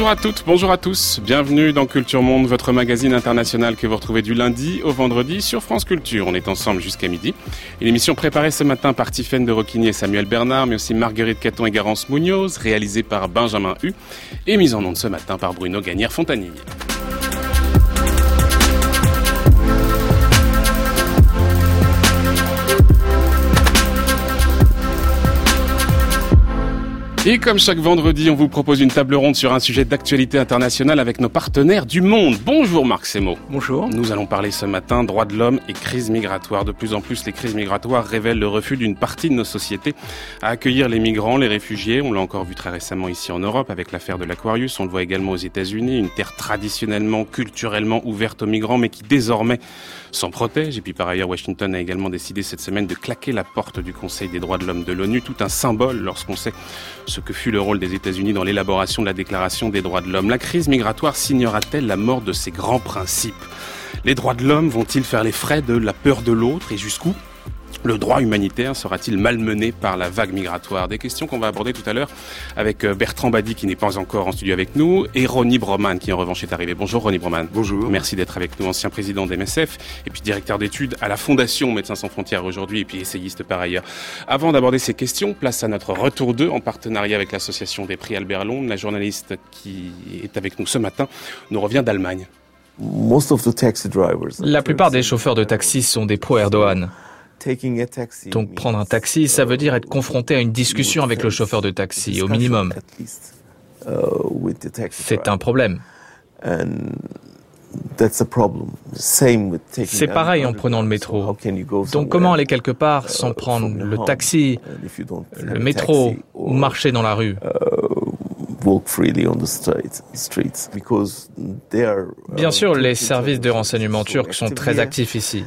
Bonjour à toutes, bonjour à tous. Bienvenue dans Culture Monde, votre magazine international que vous retrouvez du lundi au vendredi sur France Culture. On est ensemble jusqu'à midi. Une émission préparée ce matin par Tiffaine de Roquigny et Samuel Bernard, mais aussi Marguerite Caton et Garance Munoz, réalisée par Benjamin Hu et mise en onde ce matin par Bruno Gagnère-Fontanille. Et comme chaque vendredi, on vous propose une table ronde sur un sujet d'actualité internationale avec nos partenaires du monde. Bonjour Marc Semo. Bonjour. Nous allons parler ce matin droits de l'homme et crise migratoire. De plus en plus, les crises migratoires révèlent le refus d'une partie de nos sociétés à accueillir les migrants, les réfugiés. On l'a encore vu très récemment ici en Europe avec l'affaire de l'Aquarius. On le voit également aux États-Unis, une terre traditionnellement, culturellement ouverte aux migrants, mais qui désormais s'en protège. Et puis par ailleurs, Washington a également décidé cette semaine de claquer la porte du Conseil des droits de l'homme de l'ONU, tout un symbole lorsqu'on sait ce que fut le rôle des États-Unis dans l'élaboration de la Déclaration des droits de l'homme. La crise migratoire signera-t-elle la mort de ces grands principes? Les droits de l'homme vont-ils faire les frais de la peur de l'autre et jusqu'où? Le droit humanitaire sera-t-il malmené par la vague migratoire? Des questions qu'on va aborder tout à l'heure avec euh, Bertrand Badi qui n'est pas encore en studio avec nous et Ronnie Broman qui en revanche est arrivé. Bonjour Ronnie Broman. Bonjour. Merci d'être avec nous, ancien président d'MSF et puis directeur d'études à la Fondation Médecins sans frontières aujourd'hui et puis essayiste par ailleurs. Avant d'aborder ces questions, place à notre retour 2 en partenariat avec l'association des prix Albert Londres. La journaliste qui est avec nous ce matin nous revient d'Allemagne. La plupart des chauffeurs de taxi sont des pro-Erdogan. Donc prendre un taxi, ça veut dire être confronté à une discussion avec le chauffeur de taxi, au minimum. Uh, C'est un problème. C'est pareil en prenant le métro. Donc comment aller quelque part sans prendre le taxi, le métro ou marcher dans la rue? Bien sûr, les services de renseignement turcs sont très actifs ici.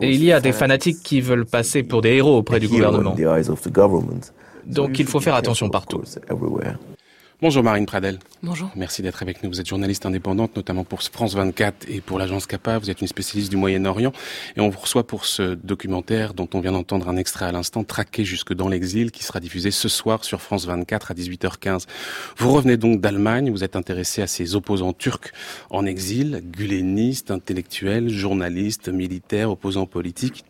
Et il y a des fanatiques qui veulent passer pour des héros auprès du gouvernement. Donc il faut faire attention partout. Bonjour Marine Pradel. Bonjour. Merci d'être avec nous. Vous êtes journaliste indépendante, notamment pour France 24 et pour l'agence CAPA. Vous êtes une spécialiste du Moyen-Orient et on vous reçoit pour ce documentaire dont on vient d'entendre un extrait à l'instant, Traqué jusque dans l'exil, qui sera diffusé ce soir sur France 24 à 18h15. Vous revenez donc d'Allemagne. Vous êtes intéressé à ces opposants turcs en exil, gulénistes, intellectuels, journalistes, militaires, opposants politiques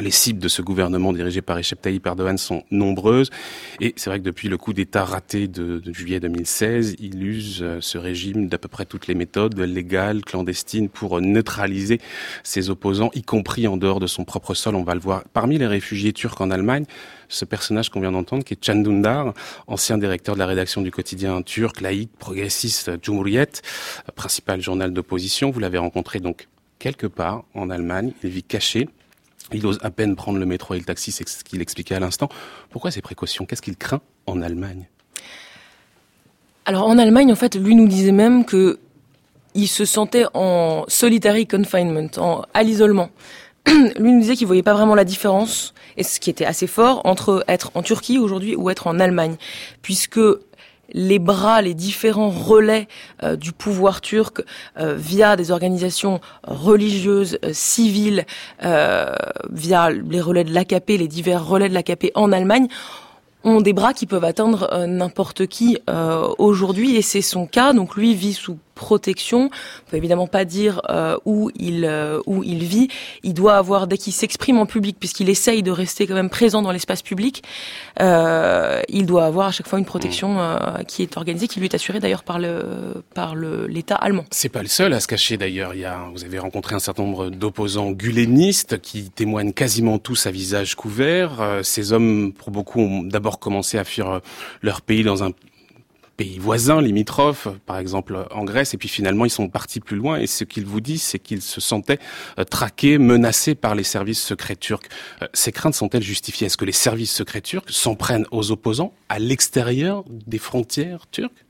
les cibles de ce gouvernement dirigé par Recep Tayyip Erdogan sont nombreuses. Et c'est vrai que depuis le coup d'État raté de, juillet 2016, il use euh, ce régime d'à peu près toutes les méthodes légales, clandestines, pour neutraliser ses opposants, y compris en dehors de son propre sol. On va le voir. Parmi les réfugiés turcs en Allemagne, ce personnage qu'on vient d'entendre, qui est Can Dündar, ancien directeur de la rédaction du quotidien turc, laïque, progressiste, Cumhuriyet, principal journal d'opposition. Vous l'avez rencontré donc quelque part en Allemagne. Il vit caché il ose à peine prendre le métro et le taxi, c'est ce qu'il expliquait à l'instant. Pourquoi ces précautions? Qu'est-ce qu'il craint en Allemagne? Alors en Allemagne, en fait, lui nous disait même que il se sentait en solitary confinement, en, à l'isolement. lui nous disait qu'il voyait pas vraiment la différence, et ce qui était assez fort, entre être en Turquie aujourd'hui ou être en Allemagne, puisque les bras, les différents relais euh, du pouvoir turc euh, via des organisations religieuses, euh, civiles, via les relais de l'AKP, les divers relais de l'AKP en Allemagne, ont des bras qui peuvent atteindre n'importe qui aujourd'hui et c'est son cas. Donc lui vit sous protection. On peut évidemment pas dire euh, où il euh, où il vit. Il doit avoir dès qu'il s'exprime en public, puisqu'il essaye de rester quand même présent dans l'espace public, euh, il doit avoir à chaque fois une protection mmh. qui est organisée, qui lui est assurée d'ailleurs par le par le l'État allemand. C'est pas le seul à se cacher d'ailleurs. Il y a vous avez rencontré un certain nombre d'opposants gulénistes qui témoignent quasiment tous à visage couvert. Ces hommes, pour beaucoup, ont d'abord commencé à fuir leur pays dans un pays voisins, limitrophes, par exemple en Grèce, et puis finalement ils sont partis plus loin, et ce qu'ils vous disent, c'est qu'ils se sentaient euh, traqués, menacés par les services secrets turcs. Euh, ces craintes sont-elles justifiées? Est-ce que les services secrets turcs s'en prennent aux opposants à l'extérieur des frontières turques?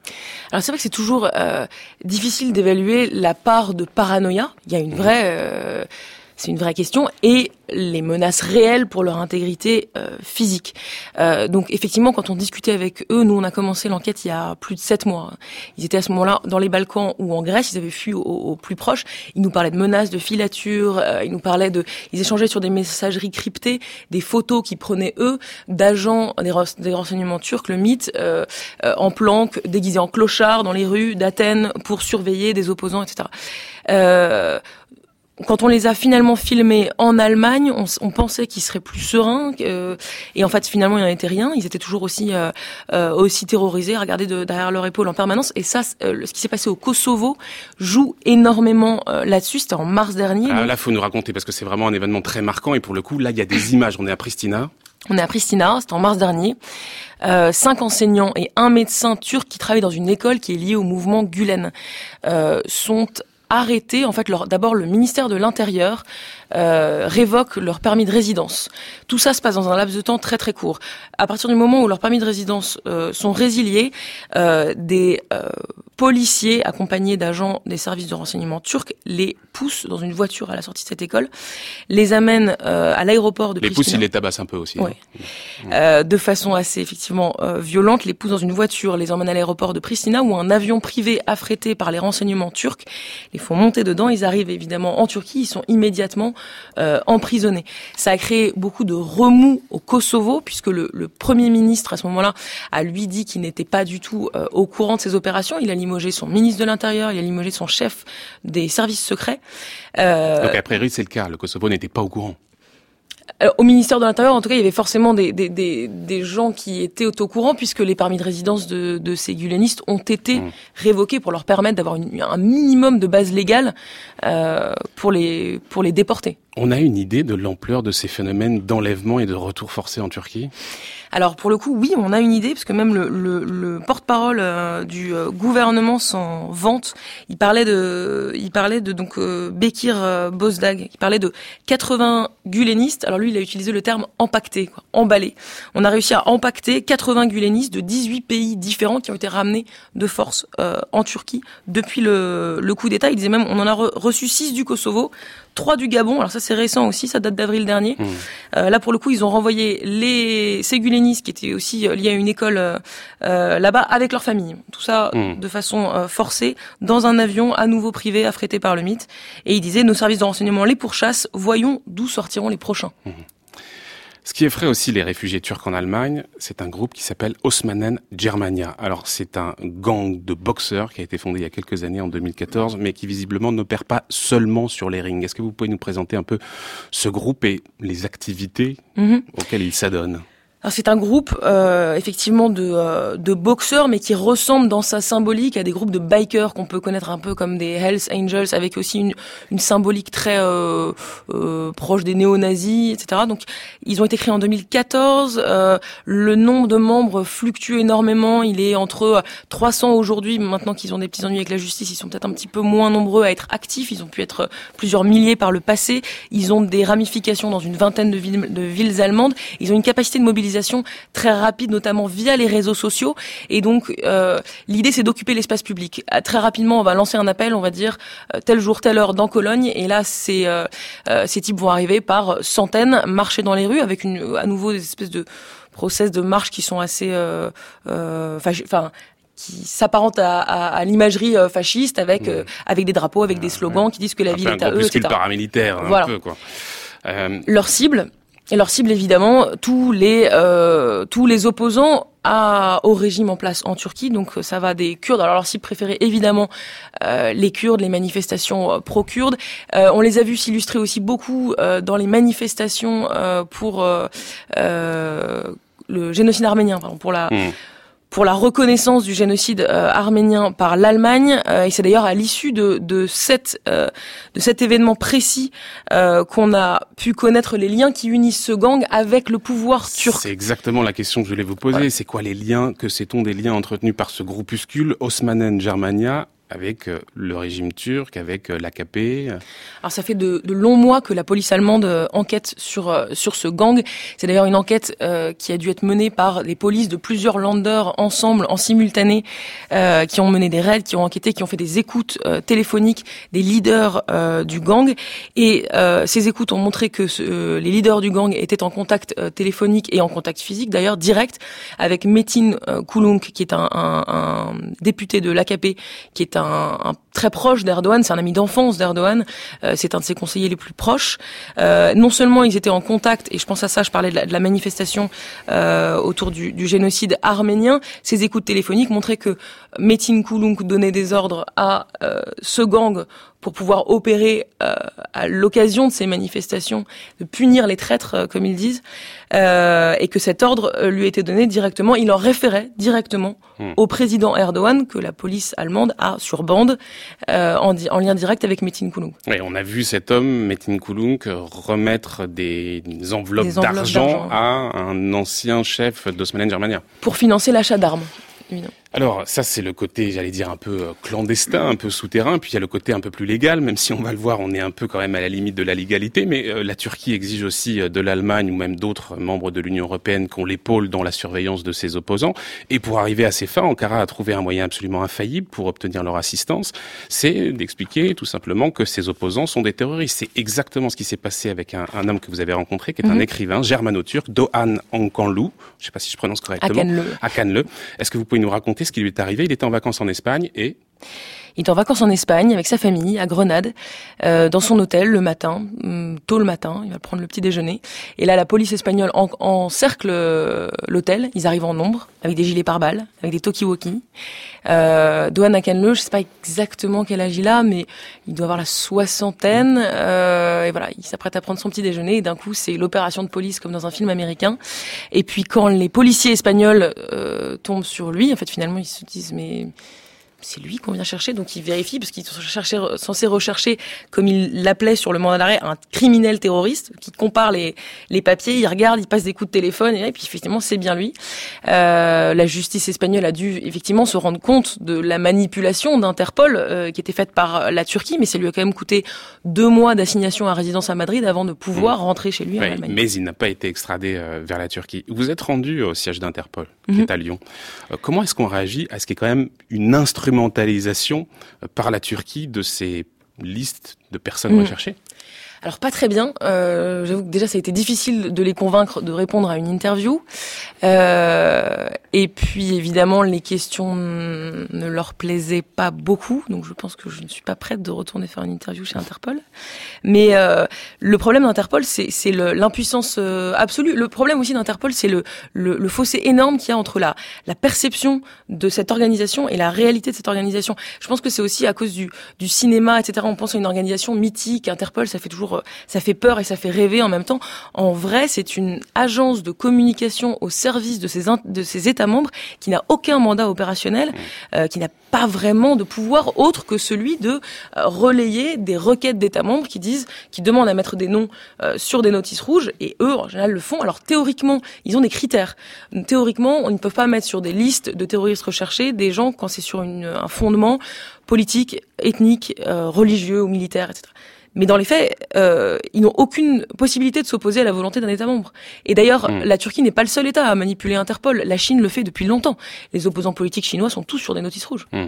Alors c'est vrai que c'est toujours euh, difficile d'évaluer la part de paranoïa. Il y a une vraie c'est une vraie question, et les menaces réelles pour leur intégrité euh, physique. Euh, donc effectivement, quand on discutait avec eux, nous on a commencé l'enquête il y a plus de sept mois. Ils étaient à ce moment-là dans les Balkans ou en Grèce, ils avaient fui au, plus proche. Ils nous parlaient de menaces, de filature, euh, ils nous parlaient de, ils échangeaient sur des messageries cryptées, des photos qu'ils prenaient eux d'agents des, des, renseignements turcs, le mythe, euh, euh, en planque, déguisés en clochards dans les rues d'Athènes pour surveiller des opposants, etc. Quand on les a finalement filmés en Allemagne, on, on pensait qu'ils seraient plus sereins, euh, et en fait finalement il n'en était rien. Ils étaient toujours aussi euh, euh aussi terrorisés, regardés de, derrière leur épaule en permanence. Et ça, euh, ce qui s'est passé au Kosovo joue énormément euh, là-dessus. C'était en mars dernier. Ah, là, faut nous raconter parce que c'est vraiment un événement très marquant. Et pour le coup, là, il y a des images. On est à Pristina. On est à Pristina, c'était en mars dernier. Euh, cinq enseignants et un médecin turc qui travaillent dans une école qui est liée au mouvement Gulen euh, sont arrêter, en fait, d'abord le ministère de l'Intérieur euh, révoque leur permis de résidence. Tout ça se passe dans un laps de temps très très court. À partir du moment où leurs permis de résidence euh, sont résiliés, euh, des euh, policiers accompagnés d'agents des services de renseignement turcs les poussent dans une voiture à la sortie de cette école, les amènent euh, à l'aéroport de les poussent, ils les tabassent un peu aussi. Ouais. Hein. de façon assez effectivement violente, les poussent dans une voiture, les emmènent à l'aéroport de Pristina où un avion privé affrété par les renseignements turcs les font monter dedans. Ils arrivent évidemment en Turquie, ils sont immédiatement euh, emprisonnés. Ça a créé beaucoup de remous au Kosovo, puisque le, Premier ministre, à ce moment-là, a lui dit qu'il n'était pas du tout euh, au courant de ces opérations. Il a limogé son ministre de l'Intérieur, il a limogé son chef des services secrets. Euh... Donc, après priori, c'est le cas. Le Kosovo n'était pas au courant. Euh, au ministère de l'Intérieur, en tout cas, il y avait forcément des, des, des, des gens qui étaient au courant, puisque les permis de résidence de, de ces gulenistes ont été mmh. révoqués pour leur permettre d'avoir un minimum de base légale euh, pour, les, pour les déporter. On a une idée de l'ampleur de ces phénomènes d'enlèvement et de retour forcé en Turquie? Alors pour le coup, oui, on a une idée, parce que même le, le, le porte-parole euh, du euh, gouvernement s'en vante. Il parlait de, il parlait de donc euh, Bekir Bozdag, il parlait de 80 gulenistes. Alors lui, il a utilisé le terme empaqueté, quoi, emballé. On a réussi à empacter 80 gulenistes de 18 pays différents qui ont été ramenés de force en Turquie depuis le, le coup d'État. Il disait même, on en a reçu 6 du Kosovo, 3 du Gabon. Alors ça c'est récent aussi, ça date d'avril dernier. Mmh. Euh, là pour le coup, ils ont renvoyé les Qui étaient aussi euh, liés à une école euh, euh, là-bas avec leur famille. Tout ça mmh. de façon euh, forcée dans un avion à nouveau privé affrété par le mythe. Et ils disaient nos services de renseignement les pourchassent, voyons d'où sortiront les prochains. Mmh. Ce qui effraie aussi les réfugiés turcs en Allemagne, c'est un groupe qui s'appelle Osmanen Germania. Alors c'est un gang de boxeurs qui a été fondé il y a quelques années, en 2014, mais qui visiblement n'opère pas seulement sur les rings. Est-ce que vous pouvez nous présenter un peu ce groupe et les activités mhm. auxquelles il s'adonne? C'est un groupe euh, effectivement de, euh, de boxeurs, mais qui ressemble dans sa symbolique à des groupes de bikers qu'on peut connaître un peu comme des Hells Angels, avec aussi une, une symbolique très euh, euh proche des néo-nazis, etc. Donc ils ont été créés en 2014. Euh, le nombre de membres fluctue énormément. Il est entre 300 aujourd'hui. Maintenant qu'ils ont des petits ennuis avec la justice, ils sont peut-être un petit peu moins nombreux à être actifs. Ils ont pu être plusieurs milliers par le passé. Ils ont des ramifications dans une vingtaine de villes, de villes allemandes. Ils ont une capacité de mobilisation très rapide, notamment via les réseaux sociaux. Et donc, euh, l'idée, c'est d'occuper l'espace public. Euh, très rapidement, on va lancer un appel, on va dire euh, tel jour, telle heure dans Cologne. Et là, ces, ces types vont arriver par centaines, marcher dans les rues avec une, à nouveau des espèces de process de marche qui sont assez, enfin, qui s'apparentent à, à, l'imagerie fasciste avec avec des drapeaux, avec des slogans qui disent que la ville est à eux, etc. paramilitaire, voilà. un peu quoi. Leur cible, et leur cible, évidemment, tous les euh, tous les opposants à, au régime en place en Turquie. Donc ça va des Kurdes. Alors leur cible préférée, évidemment, euh, les Kurdes, les manifestations euh, pro-kurdes. Euh, on les a vus s'illustrer aussi beaucoup euh, dans les manifestations pour le génocide arménien, pardon, pour la mmh pour la reconnaissance du génocide euh, arménien par l'Allemagne. Euh, et c'est d'ailleurs à l'issue de, de, cette, euh, de cet événement précis qu'on a pu connaître les liens qui unissent ce gang avec le pouvoir turc. C'est exactement la question que je voulais vous poser. C'est quoi les liens? Que sait-on des liens entretenus par ce groupuscule Osmanen Germania avec le régime turc, avec l'AKP. Alors ça fait de, longs mois que la police allemande enquête sur sur ce gang. C'est d'ailleurs une enquête qui a dû être menée par les polices de plusieurs landers ensemble en simultané, qui ont mené des raids, qui ont enquêté, qui ont fait des écoutes téléphoniques des leaders du gang. Et ces écoutes ont montré que les leaders du gang étaient en contact téléphonique et en contact physique d'ailleurs direct avec Metin euh, Kulunk qui est un, un, un député de l'AKP qui est un, un très proche d'Erdogan, c'est un ami d'enfance d'Erdogan, euh, c'est un de ses conseillers les plus proches. Euh, non seulement ils étaient en contact, et je pense à ça, je parlais de la, de la manifestation euh, autour du, du, génocide arménien, ces écoutes téléphoniques montraient que Metin Kulunk donnait des ordres à euh, ce gang pour pouvoir opérer euh, à l'occasion de ces manifestations, de punir les traîtres, euh, comme ils disent, euh, et que cet ordre euh, lui était donné directement, il en référait directement hmm. au président Erdogan, que la police allemande a sur bande, euh, en, en, lien direct avec Metin Kulunk. Oui, on a vu cet homme, Metin Kulunk, remettre des, des enveloppes, enveloppes d'argent à un ancien chef d'Osmanen Germania. Pour financer l'achat d'armes, évidemment. Alors ça c'est le côté, j'allais dire un peu euh, clandestin, un peu souterrain, puis il y a le côté un peu plus légal, même si on va le voir, on est un peu quand même à la limite de la légalité, mais euh, la Turquie exige aussi euh, de l'Allemagne ou même d'autres membres de l'Union européenne qu'on l'épaule dans la surveillance de ses opposants. Et pour arriver à ces fins, Ankara a trouvé un moyen absolument infaillible pour obtenir leur assistance, c'est d'expliquer tout simplement que ses opposants sont des terroristes. C'est exactement ce qui s'est passé avec un, un, homme que vous avez rencontré, qui est mm -hmm. un mhm. écrivain germano-turc, Doğan Ankanlu, je ne sais pas si je prononce correctement. Akanle. Est-ce que vous pouvez nous raconter ce qui lui est arrivé? Il était en vacances en Espagne et il est en vacances en Espagne avec sa famille à Grenade, euh, dans son hôtel le matin, mm, tôt le matin. Il va prendre le petit déjeuner. Et là, la police espagnole en, encercle euh, l'hôtel. Ils arrivent en nombre, avec des gilets pare-balles, avec des talkie-walkie. Euh, Doan Akanle, je sais pas exactement quel âge il a, mais il doit avoir la soixantaine. Euh, et voilà, il s'apprête à prendre son petit déjeuner. Et d'un coup, c'est l'opération de police comme dans un film américain. Et puis quand les policiers espagnols euh, tombent sur lui, en fait, finalement, ils se disent mais c'est lui qu'on vient chercher, donc il vérifie, parce qu'il est censé rechercher, comme il l'appelait sur le mandat d'arrêt, un criminel terroriste, qui compare les, les papiers, il regarde, il passe des coups de téléphone, et, puis effectivement, c'est bien lui. Euh, la justice espagnole a dû effectivement se rendre compte de la manipulation d'Interpol euh, qui était faite par la Turquie, mais ça lui a quand même coûté deux mois d'assignation à résidence à Madrid avant de pouvoir mmh. rentrer chez lui oui, en Allemagne. Mais il n'a pas été extradé euh, vers la Turquie. Vous êtes rendu au siège d'Interpol, qui mmh. est à Lyon. Euh, comment est-ce qu'on réagit à ce qui est quand même une instrumentalisation instrumentalisation par la Turquie de ces listes de personnes mmh. recherchées alors pas très bien. Euh, J'avoue que déjà ça a été difficile de les convaincre de répondre à une interview. Euh, et puis évidemment les questions ne leur plaisaient pas beaucoup. Donc je pense que je ne suis pas prête de retourner faire une interview chez Interpol. Mais euh, le problème d'Interpol, c'est l'impuissance euh, absolue. Le problème aussi d'Interpol, c'est le, le, le, fossé énorme qu'il y a entre la, la perception de cette organisation et la réalité de cette organisation. Je pense que c'est aussi à cause du, du cinéma, etc. On pense à une organisation mythique. Interpol, ça fait toujours ça fait peur et ça fait rêver en même temps. En vrai, c'est une agence de communication au service de ses, de États membres qui n'a aucun mandat opérationnel, mmh. euh, qui n'a pas vraiment de pouvoir autre que celui de euh, relayer des requêtes d'États membres qui disent, qui demandent à mettre des noms euh, sur des notices rouges et eux, en général, le font. Alors théoriquement, ils ont des critères. Théoriquement, on ne peut pas mettre sur des listes de terroristes recherchés des gens quand c'est sur une, un fondement politique, ethnique, euh, religieux ou militaire, etc. Mais dans les faits, euh, ils n'ont aucune possibilité de s'opposer à la volonté d'un État membre. Et d'ailleurs, mmh. la Turquie n'est pas le seul État à manipuler Interpol. La Chine le fait depuis longtemps. Les opposants politiques chinois sont tous sur des notices rouges. Mmh.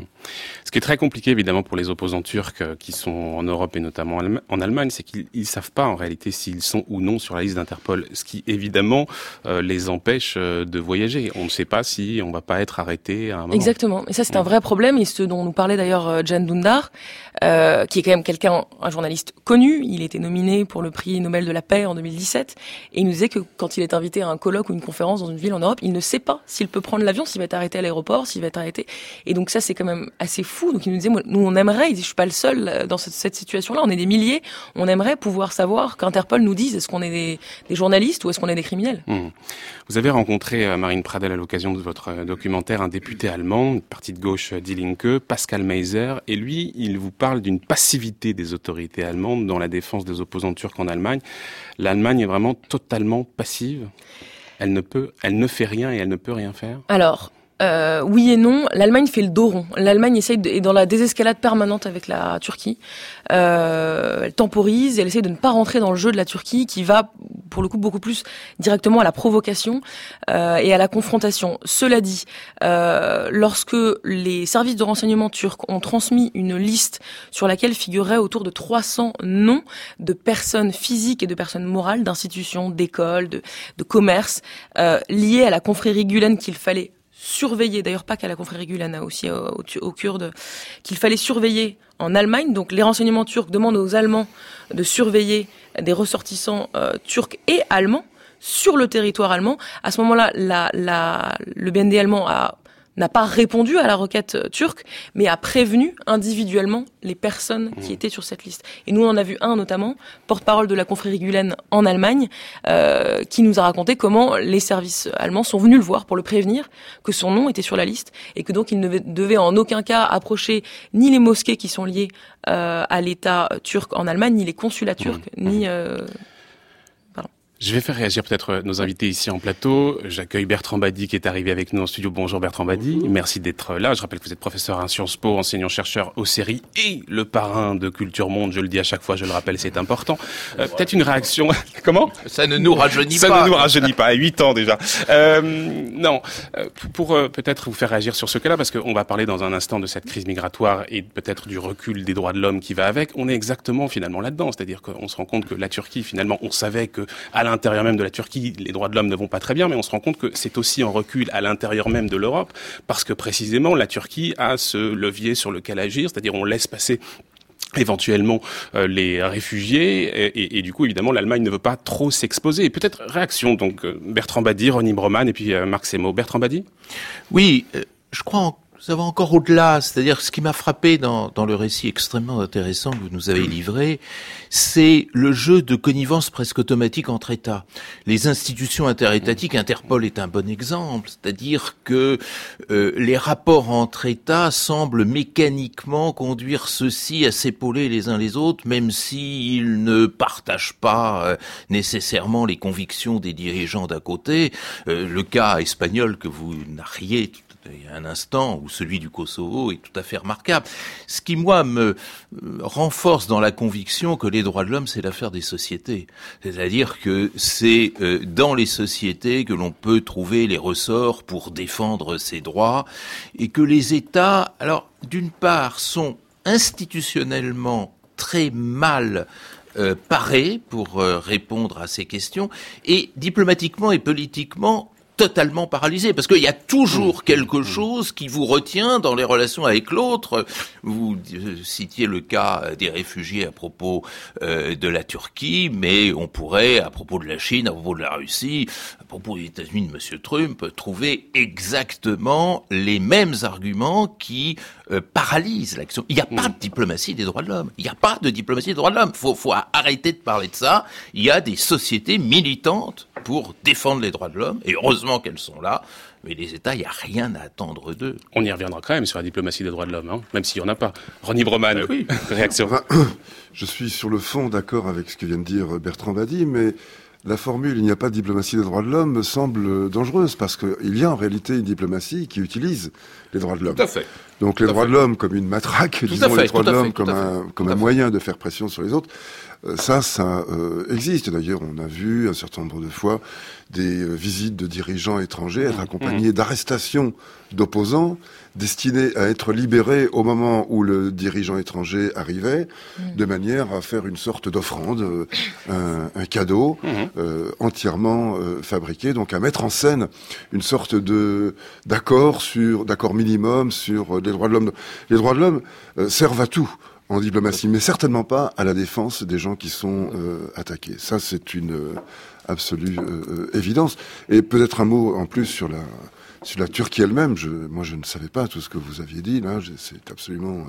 Ce qui est très compliqué, évidemment, pour les opposants turcs euh, qui sont en Europe et notamment en Allemagne, c'est qu'ils ne savent pas en réalité s'ils sont ou non sur la liste d'Interpol. Ce qui, évidemment, euh, les empêche euh, de voyager. On ne sait pas si on va pas être arrêté à un moment. Exactement. Et ça, c'est mmh. un vrai problème. Et ce dont nous parlait d'ailleurs Jan Dundar, euh, qui est quand même quelqu'un, un journaliste connu. Il était nominé pour le prix Nobel de la paix en 2017. Et il nous disait que quand il est invité à un colloque ou une conférence dans une ville en Europe, il ne sait pas s'il peut prendre l'avion, s'il va être arrêté à l'aéroport, s'il va être arrêté. Et donc ça, c'est quand même assez fou. Donc il nous disait, nous, on aimerait, il dit, je suis pas le seul euh, dans cette, situation-là, on est des milliers, on aimerait pouvoir savoir qu'Interpol nous dise est-ce qu'on est des, journalistes ou est-ce qu'on est des criminels? Mmh. Vous avez rencontré euh, Marine Pradel à l'occasion de votre euh, documentaire, un député allemand, parti de gauche Die Linke, Pascal Meiser, et lui, il vous parle d'une passivité des autorités allemandes dans la défense des opposants turcs en Allemagne. L'Allemagne est vraiment totalement passive. Elle ne peut, elle ne fait rien et elle ne peut rien faire. Alors, euh, oui et non. L'Allemagne fait le dos rond. L'Allemagne essaye de, est dans la désescalade permanente avec la Turquie. Euh, elle temporise, elle essaye de ne pas rentrer dans le jeu de la Turquie, qui va pour le coup beaucoup plus directement à la provocation euh, et à la confrontation. Cela dit, euh, lorsque les services de renseignement turcs ont transmis une liste sur laquelle figuraient autour de 300 noms de personnes physiques et de personnes morales, d'institutions, d'écoles, de, de commerces, euh, liées à la confrérie Gulen qu'il fallait surveiller, d'ailleurs pas qu'à la confrérie hein, aussi aux, Kurdes, qu'il fallait surveiller en Allemagne. Donc les renseignements turcs demandent aux Allemands de surveiller des ressortissants euh, turcs et allemands sur le territoire allemand. À ce moment-là, le BND allemand a n'a pas répondu à la requête euh, turque, mais a prévenu individuellement les personnes qui mmh. étaient sur cette liste. Et nous, on en a vu un notamment, porte-parole de la confrérie Gulen en Allemagne, euh, qui nous a raconté comment les services allemands sont venus le voir pour le prévenir que son nom était sur la liste et que donc il ne devait en aucun cas approcher ni les mosquées qui sont liées euh, à l'État turc en Allemagne, ni les consulats turcs, mmh. ni... Euh, je vais faire réagir peut-être euh, nos invités ici en plateau. J'accueille Bertrand Badi qui est arrivé avec nous en studio. Bonjour Bertrand Badi, merci d'être là. Je rappelle que vous êtes professeur à Sciences Po, enseignant-chercheur aux séries et le parrain de Culture Monde. Je le dis à chaque fois, je le rappelle, c'est important. Euh, peut-être une réaction. Comment? Ça ne nous rajeunit pas. Ça ne nous rajeunit pas. À 8 ans déjà. Euh, non, euh, pour peut-être vous faire réagir sur ce cas-là, parce qu'on va parler dans un instant de cette crise migratoire et peut-être du recul des droits de l'homme qui va avec. On est exactement finalement là-dedans, c'est-à-dire qu'on se rend compte que la Turquie, finalement, on savait que à l'intérieur même de la Turquie, les droits de l'homme ne vont pas très bien, mais on se rend compte que c'est aussi un recul à l'intérieur même de l'Europe, parce que précisément la Turquie a ce levier sur lequel agir, c'est-à-dire on laisse passer éventuellement euh, les réfugiés et, du coup évidemment l'Allemagne ne veut pas trop s'exposer. Peut-être réaction donc euh, Bertrand Badi, Ronnie Broman et puis euh, Marc Semo. Bertrand Badi? Oui, je crois en ça va encore au-delà. C'est-à-dire, ce qui m'a frappé dans, dans, le récit extrêmement intéressant que vous nous avez livré, c'est le jeu de connivence presque automatique entre États. Les institutions interétatiques, Interpol est un bon exemple, c'est-à-dire que euh, les rapports entre États semblent mécaniquement conduire ceux-ci à s'épauler les uns les autres, même s'ils ne partagent pas euh, nécessairement les convictions des dirigeants d'un côté. Euh, le cas espagnol que vous narriez il y a un instant, où celui du Kosovo est tout à fait remarquable. Ce qui, moi, me euh, renforce dans la conviction que les droits de l'homme, c'est l'affaire des sociétés. C'est-à-dire que c'est euh, dans les sociétés que l'on peut trouver les ressorts pour défendre ses droits, et que les États, alors, d'une part, sont institutionnellement très mal euh, parés pour répondre à ces questions, et diplomatiquement et politiquement totalement paralysé parce qu'il y a toujours mmh. quelque mmh. chose qui vous retient dans les relations avec l'autre. Vous euh, citiez le cas des réfugiés à propos euh, de la Turquie, mais on pourrait, à propos de la Chine, à propos de la Russie, à propos des États-Unis de M. Trump, trouver exactement les mêmes arguments qui euh, paralysent l'action. Il n'y a pas de diplomatie des droits de l'homme. Il n'y a pas de diplomatie des droits de l'homme. Faut, faut arrêter de parler de ça. Il y a des sociétés militantes pour défendre les droits de l'homme, et heureusement qu'elles sont là, mais les États, il n'y a rien à attendre d'eux. On y reviendra quand même sur la diplomatie des droits de l'homme, hein, même s'il n'y en a pas. Ronnie Broman, oui. réaction. je suis sur le fond d'accord avec ce que vient de dire Bertrand Badi, mais la formule « il n'y a pas de diplomatie des droits de l'homme » me semble dangereuse, parce qu'il y a en réalité une diplomatie qui utilise les droits de l'homme. Tout à fait. Donc les droits de l'homme comme une matraque, disons les droits de l'homme comme un, comme un moyen de faire pression sur les autres. Euh, ça, ça euh, existe. D'ailleurs, on a vu un certain nombre de fois des euh, visites de dirigeants étrangers être mmh. accompagnés d'arrestations d'opposants destinés à être libérés au moment où le dirigeant étranger arrivait, mmh. de manière à faire une sorte d'offrande, un, cadeau mmh. entièrement fabriqué, donc à mettre en scène une sorte de d'accord sur d'accord minimum sur les droits de l'homme. Les droits de l'homme servent à tout en diplomatie, mais certainement pas à la défense des gens qui sont euh, attaqués. Ça, c'est une euh, absolue euh, évidence. Et peut-être un mot en plus sur la sur la Turquie elle-même. Je, moi, je ne savais pas tout ce que vous aviez dit là. C'est absolument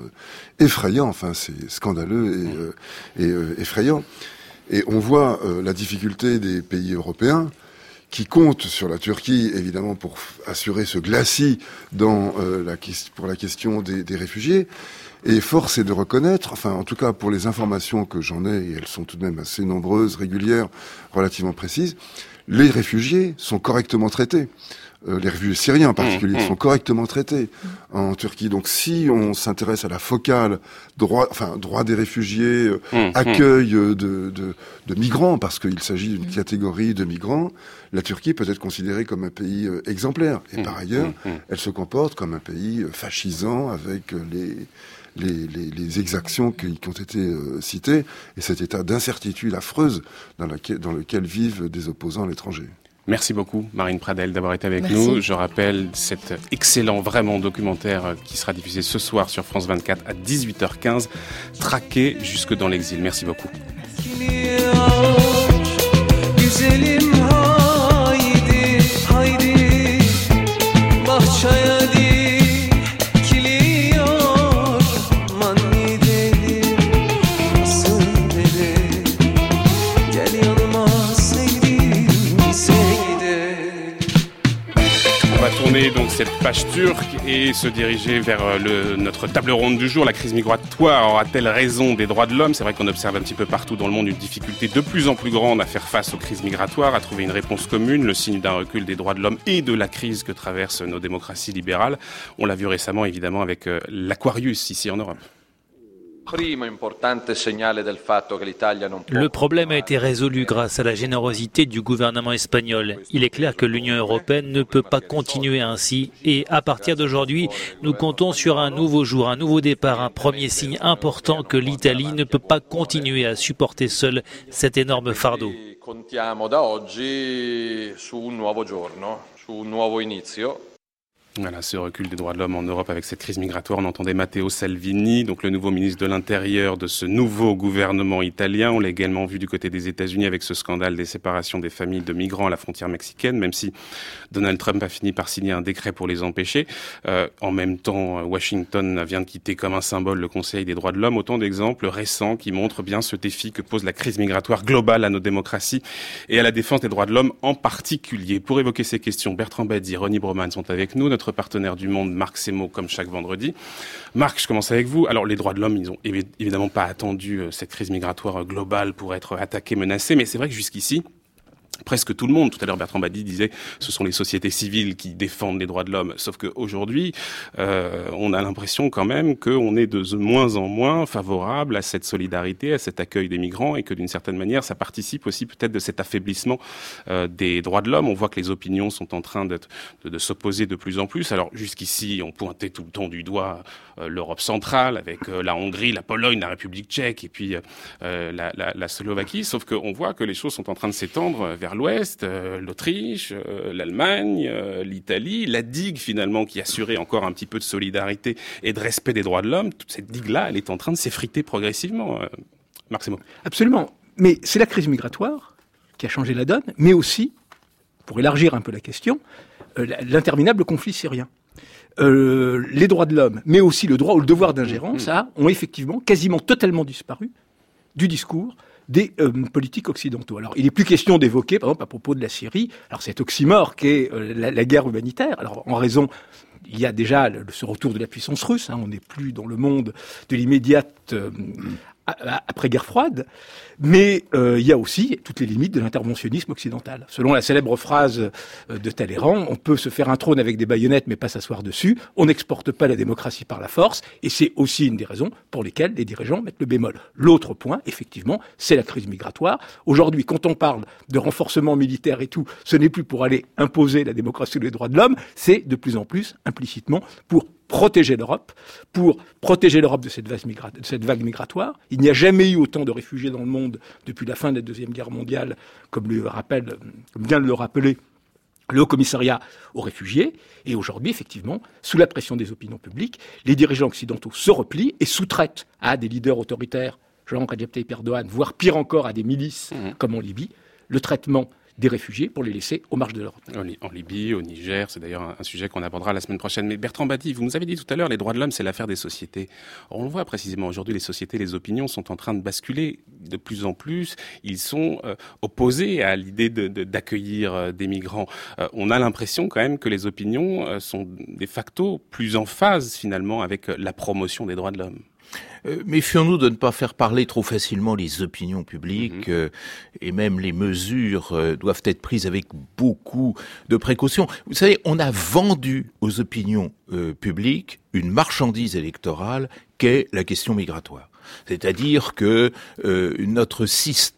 effrayant. Enfin, c'est scandaleux et, et effrayant. Et on voit la difficulté des pays européens qui comptent sur la Turquie, évidemment, pour assurer ce glacis dans, la, pour la question des, des réfugiés. Et force est de reconnaître, enfin en tout cas pour les informations que j'en ai, et elles sont tout de même assez nombreuses, régulières, relativement précises, les réfugiés sont correctement traités. Euh, les réfugiés syriens en particulier mmh, mmh. sont correctement traités en Turquie. Donc si on s'intéresse à la focale droit, enfin droit des réfugiés, euh, mmh, accueil de, de, de, migrants, parce qu'il s'agit d'une catégorie de migrants, la Turquie peut être considérée comme un pays euh, exemplaire. Et par ailleurs, elle se comporte comme un pays fascisant avec les les, les, les, exactions qui, qui, ont été citées et cet état d'incertitude affreuse dans, laquelle, dans lequel vivent des opposants à l'étranger. Merci beaucoup, Marine Pradel, d'avoir été avec nous. Je rappelle cet excellent, vraiment documentaire qui sera diffusé ce soir sur France 24 à 18h15, traqué jusque dans l'exil. Merci beaucoup. Page turque et se diriger vers euh, le, notre table ronde du jour. La crise migratoire aura-t-elle raison des droits de l'homme? C'est vrai qu'on observe un petit peu partout dans le monde une difficulté de plus en plus grande à faire face aux crises migratoires, à trouver une réponse commune, le signe d'un recul des droits de l'homme et de la crise que traversent nos démocraties libérales. On l'a vu récemment évidemment avec euh, l'Aquarius ici en Europe. Le problème a été résolu grâce à la générosité du gouvernement espagnol. Il est clair que l'Union européenne ne peut pas continuer ainsi et à partir d'aujourd'hui, nous comptons sur un nouveau jour, un nouveau départ, un premier signe important que l'Italie ne peut pas continuer à supporter seule cet énorme fardeau. Voilà, ce recul des droits de l'homme en Europe avec cette crise migratoire. On entendait Matteo Salvini, donc le nouveau ministre de l'Intérieur de ce nouveau gouvernement italien. On l'a également vu du côté des États-Unis avec ce scandale des séparations des familles de migrants à la frontière mexicaine, même si Donald Trump a fini par signer un décret pour les empêcher. Euh, en même temps, Washington vient de quitter comme un symbole le Conseil des droits de l'homme. Autant d'exemples récents qui montrent bien ce défi que pose la crise migratoire globale à nos démocraties et à la défense des droits de l'homme en particulier. Pour évoquer ces questions, Bertrand Badi, Ronnie Broman sont avec nous. Notre partenaire du Monde, Marc Semo, comme chaque vendredi. Marc, je commence avec vous. Alors, les droits de l'homme, ils ont évidemment pas attendu euh, cette crise migratoire globale pour être attaqués, menacés, mais c'est vrai que jusqu'ici, presque tout le monde. Tout à l'heure, Bertrand Badi disait ce sont les sociétés civiles qui défendent les droits de l'homme. Sauf qu'aujourd'hui, euh, on a l'impression quand même qu'on est de moins en moins favorable à cette solidarité, à cet accueil des migrants, et que d'une certaine manière, ça participe aussi peut-être de cet affaiblissement euh, des droits de l'homme. On voit que les opinions sont en train de, de s'opposer de plus en plus. Alors jusqu'ici, on pointait tout le temps du doigt euh, l'Europe centrale avec euh, la Hongrie, la Pologne, la République tchèque et puis la, la, la Slovaquie. Sauf qu'on voit que les choses sont en train de s'étendre vers l'Ouest, euh, l'Autriche, euh, l'Allemagne, euh, l'Italie, la digue finalement qui assurait encore un petit peu de solidarité et de respect des droits de l'homme, toute cette digue-là, elle est en train de s'effriter progressivement. Marc Absolument. Mais c'est la crise migratoire qui a changé la donne, mais aussi, pour élargir un peu la question, l'interminable conflit syrien. les droits de l'homme, mais aussi le droit ou le devoir d'ingérence, mmh. ont effectivement quasiment totalement disparu du discours des euh, politiques occidentaux. Alors, il n'est plus question d'évoquer, par exemple, à propos de la Syrie, alors cet oxymore qu'est euh, la, guerre humanitaire. Alors, en raison, il y a déjà ce retour de la puissance russe. Hein, on n'est plus dans le monde de l'immédiate euh, après guerre froide, mais euh, il y a aussi toutes les limites de l'interventionnisme occidental. Selon la célèbre phrase euh, de Talleyrand, on peut se faire un trône avec des baïonnettes mais pas s'asseoir dessus, on n'exporte pas la démocratie par la force, et c'est aussi une des raisons pour lesquelles les dirigeants mettent le bémol. L'autre point, effectivement, c'est la crise migratoire. Aujourd'hui, quand on parle de renforcement militaire et tout, ce n'est plus pour aller imposer la démocratie ou les droits de l'homme, c'est de plus en plus implicitement pour protéger l'Europe, pour protéger l'Europe de cette, vague migratoire. Il n'y a jamais eu autant de réfugiés dans le monde depuis la fin de la Deuxième Guerre mondiale, comme, le rappelle, vient de le rappeler le Haut Commissariat aux réfugiés. Et aujourd'hui, effectivement, sous la pression des opinions publiques, les dirigeants occidentaux se replient et sous-traitent à des leaders autoritaires, Jean Recep Tayyip Erdogan, voire pire encore à des milices mmh. comme en Libye, le traitement des réfugiés pour les laisser aux marges de l'Europe. En Libye, au Niger, c'est d'ailleurs un sujet qu'on abordera la semaine prochaine. Mais Bertrand Badi, vous nous avez dit tout à l'heure, les droits de l'homme, c'est l'affaire des sociétés. on le voit précisément aujourd'hui, les sociétés, les opinions sont en train de basculer de plus en plus. Ils sont euh, opposés à l'idée d'accueillir euh, des migrants. Euh, on a l'impression quand même que les opinions sont de facto plus en phase finalement avec la promotion des droits de l'homme. Euh, méfions-nous de ne pas faire parler trop facilement les opinions publiques mhm. euh, et même les mesures euh, doivent être prises avec beaucoup de précautions. Vous savez, on a vendu aux opinions publiques une marchandise électorale qu'est la question migratoire. C'est-à-dire que notre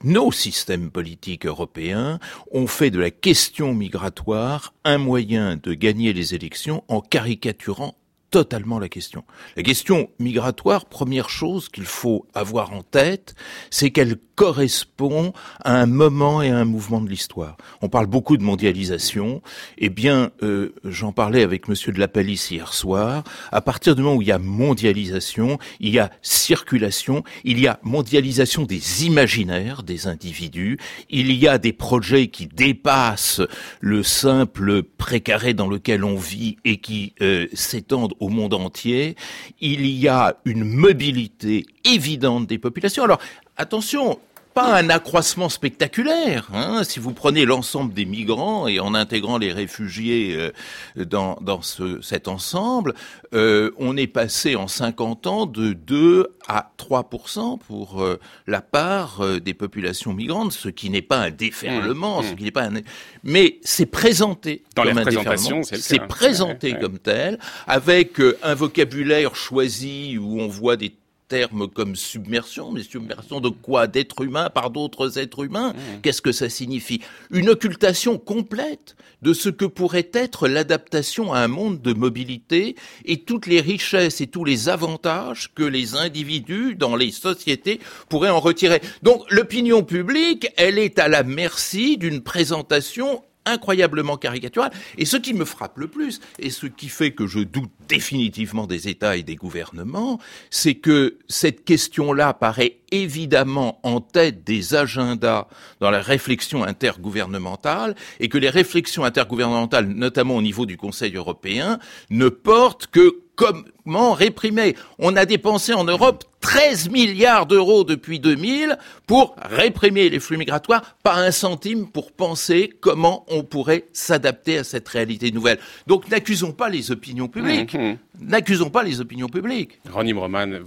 nos systèmes politiques européens ont fait de la question migratoire un moyen de gagner les élections en caricaturant totalement la question. La question migratoire, première chose qu'il faut avoir en tête, c'est qu'elle correspond à un moment et à un mouvement de l'histoire. On parle beaucoup de mondialisation. Eh bien, euh, j'en parlais avec Monsieur de la Palisse hier soir. À partir du moment où il y a mondialisation, il y a circulation, il y a mondialisation des imaginaires des individus, il y a des projets qui dépassent le simple précaré dans lequel on vit et qui euh, s'étendent au monde entier, il y a une mobilité évidente des populations. Alors, attention, pas un accroissement spectaculaire. Hein, si vous prenez l'ensemble des migrants et en intégrant les réfugiés euh, dans, dans ce, cet ensemble, euh, on est passé en 50 ans de 2 à 3% pour euh, la part des populations migrantes, ce qui n'est pas un déferlement, mmh, ce mmh. qui n'est pas un... mais c'est présenté dans comme un déferlement. C'est présenté comme tel, avec un vocabulaire choisi où on voit des termes comme submersion, mais submersion de quoi? D'êtres humains par d'autres êtres humains? Mmh. Qu'est-ce que ça signifie? Une occultation complète de ce que pourrait être l'adaptation à un monde de mobilité et toutes les richesses et tous les avantages que les individus dans les sociétés pourraient en retirer. Donc l'opinion publique, elle est à la merci d'une présentation incroyablement caricatural. Et ce qui me frappe le plus, et ce qui fait que je doute définitivement des États et des gouvernements, c'est que cette question-là paraît évidemment en tête des agendas dans la réflexion intergouvernementale, et que les réflexions intergouvernementales, notamment au niveau du Conseil européen, ne portent que comment réprimer. On a dépensé en Europe 13 milliards d'euros depuis 2000 pour réprimer les flux migratoires, pas un centime pour penser comment on pourrait s'adapter à cette réalité nouvelle. Donc n'accusons pas les opinions publiques. Mhm. N'accusons pas les opinions publiques. Ronnie Broman,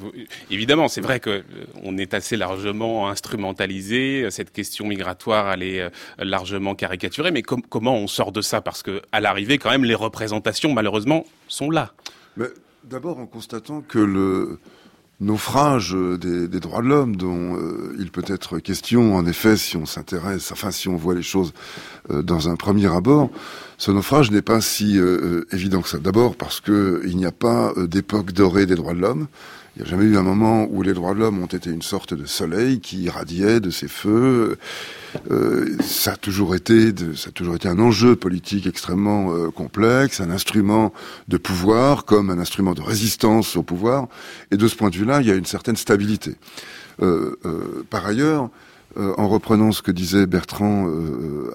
évidemment, c'est vrai que on est assez largement instrumentalisé. Cette question migratoire, elle est euh, largement caricaturée. Mais comment on sort de ça? Parce que à l'arrivée, quand même, les représentations, malheureusement, sont là. Mais D'abord en constatant que le naufrage des, droits de l'homme dont euh, il peut être question, en effet, si on s'intéresse, enfin si on voit les choses euh, dans un premier abord, ce naufrage n'est pas si euh, évident que ça. D'abord parce qu'il n'y a pas d'époque dorée des droits de l'homme. Il n'y a jamais eu un moment où les droits de l'homme ont été une sorte de soleil qui irradiait de ses feux. Euh, ça a toujours été, de, ça a toujours été un enjeu politique extrêmement euh, complexe, un instrument de pouvoir comme un instrument de résistance au pouvoir. Et de ce point de vue-là, il y a une certaine stabilité. Euh, euh par ailleurs, en reprenant ce que disait Bertrand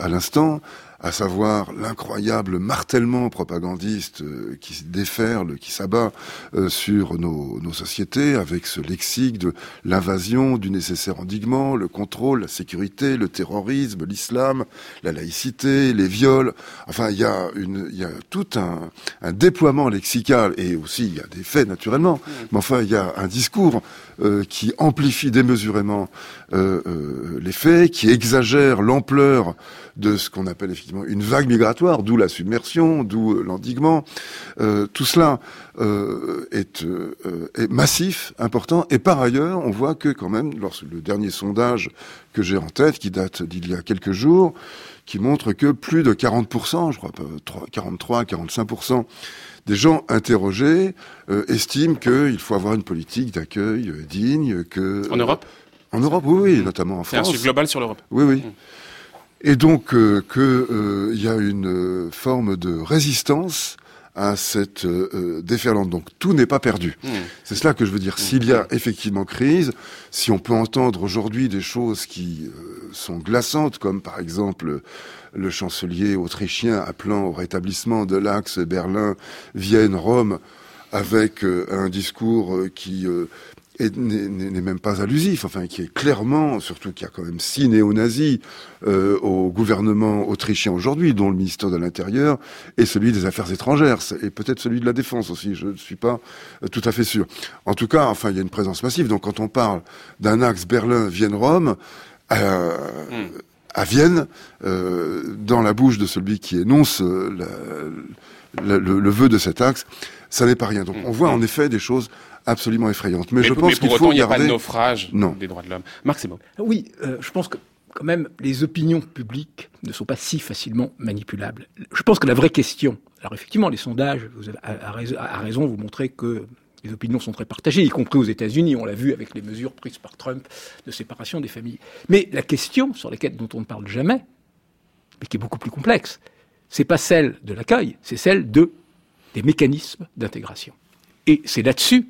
à l'instant, à savoir l'incroyable martèlement propagandiste euh, qui déferle, qui s'abat euh, sur nos, nos, sociétés avec ce lexique de l'invasion, du nécessaire endiguement, le contrôle, la sécurité, le terrorisme, l'islam, la laïcité, les viols. Enfin, il y a, une, il y a tout un, un déploiement lexical et aussi il y a des faits naturellement. Mais enfin, il y a un discours euh, qui amplifie démesurément euh, les faits, qui exagère l'ampleur de ce qu'on appelle effectivement une vague migratoire, d'où la submersion, d'où euh, l'endiguement. Euh, tout cela euh, est, est, massif, important, et par ailleurs, on voit que quand même, lorsque le dernier sondage que j'ai en tête, qui date d'il y a quelques jours, qui montre que plus de 40%, je crois 43, 45% des gens interrogés estiment qu'il faut avoir une politique d'accueil digne, que... En Europe? En Europe, oui, oui, notamment en France. C'est un global sur l'Europe. Oui, oui. Mmh. Et donc euh, qu'il euh, y a une euh, forme de résistance à cette euh, déferlante. Donc tout n'est pas perdu. Mmh. C'est cela que je veux dire. Mmh. S'il y a effectivement crise, si on peut entendre aujourd'hui des choses qui sont glaçantes, comme par exemple le chancelier autrichien appelant au rétablissement de l'axe Berlin-Vienne-Rome, avec un discours qui n'est même pas allusif, enfin qui est clairement, surtout qu'il y a quand même six néo-nazis euh, au gouvernement autrichien aujourd'hui, dont le ministère de l'Intérieur et celui des Affaires étrangères, et peut-être celui de la Défense aussi, je ne suis pas euh, tout à fait sûr. En tout cas, enfin, il y a une présence massive, donc quand on parle d'un axe Berlin-Vienne-Rome, euh, hmm. à Vienne, euh, dans la bouche de celui qui énonce euh, le, le, vœu de cet axe, ça n'est pas rien. Donc hmm. on voit en effet des choses absolument effrayante. Mais, je pense qu'il faut il n'y a pas de naufrage des droits de l'homme. Marc bon. Oui, euh, je pense que quand même les opinions publiques ne sont pas si facilement manipulables. Je pense que la vraie question, alors effectivement les sondages, vous avez à, raison, vous montrez que les opinions sont très partagées, y compris aux États-Unis. On l'a vu avec les mesures prises par Trump de séparation des familles. Mais la question sur laquelle dont on ne parle jamais, mais qui est beaucoup plus complexe, c'est pas celle de l'accueil, c'est celle de des mécanismes d'intégration. Et c'est là-dessus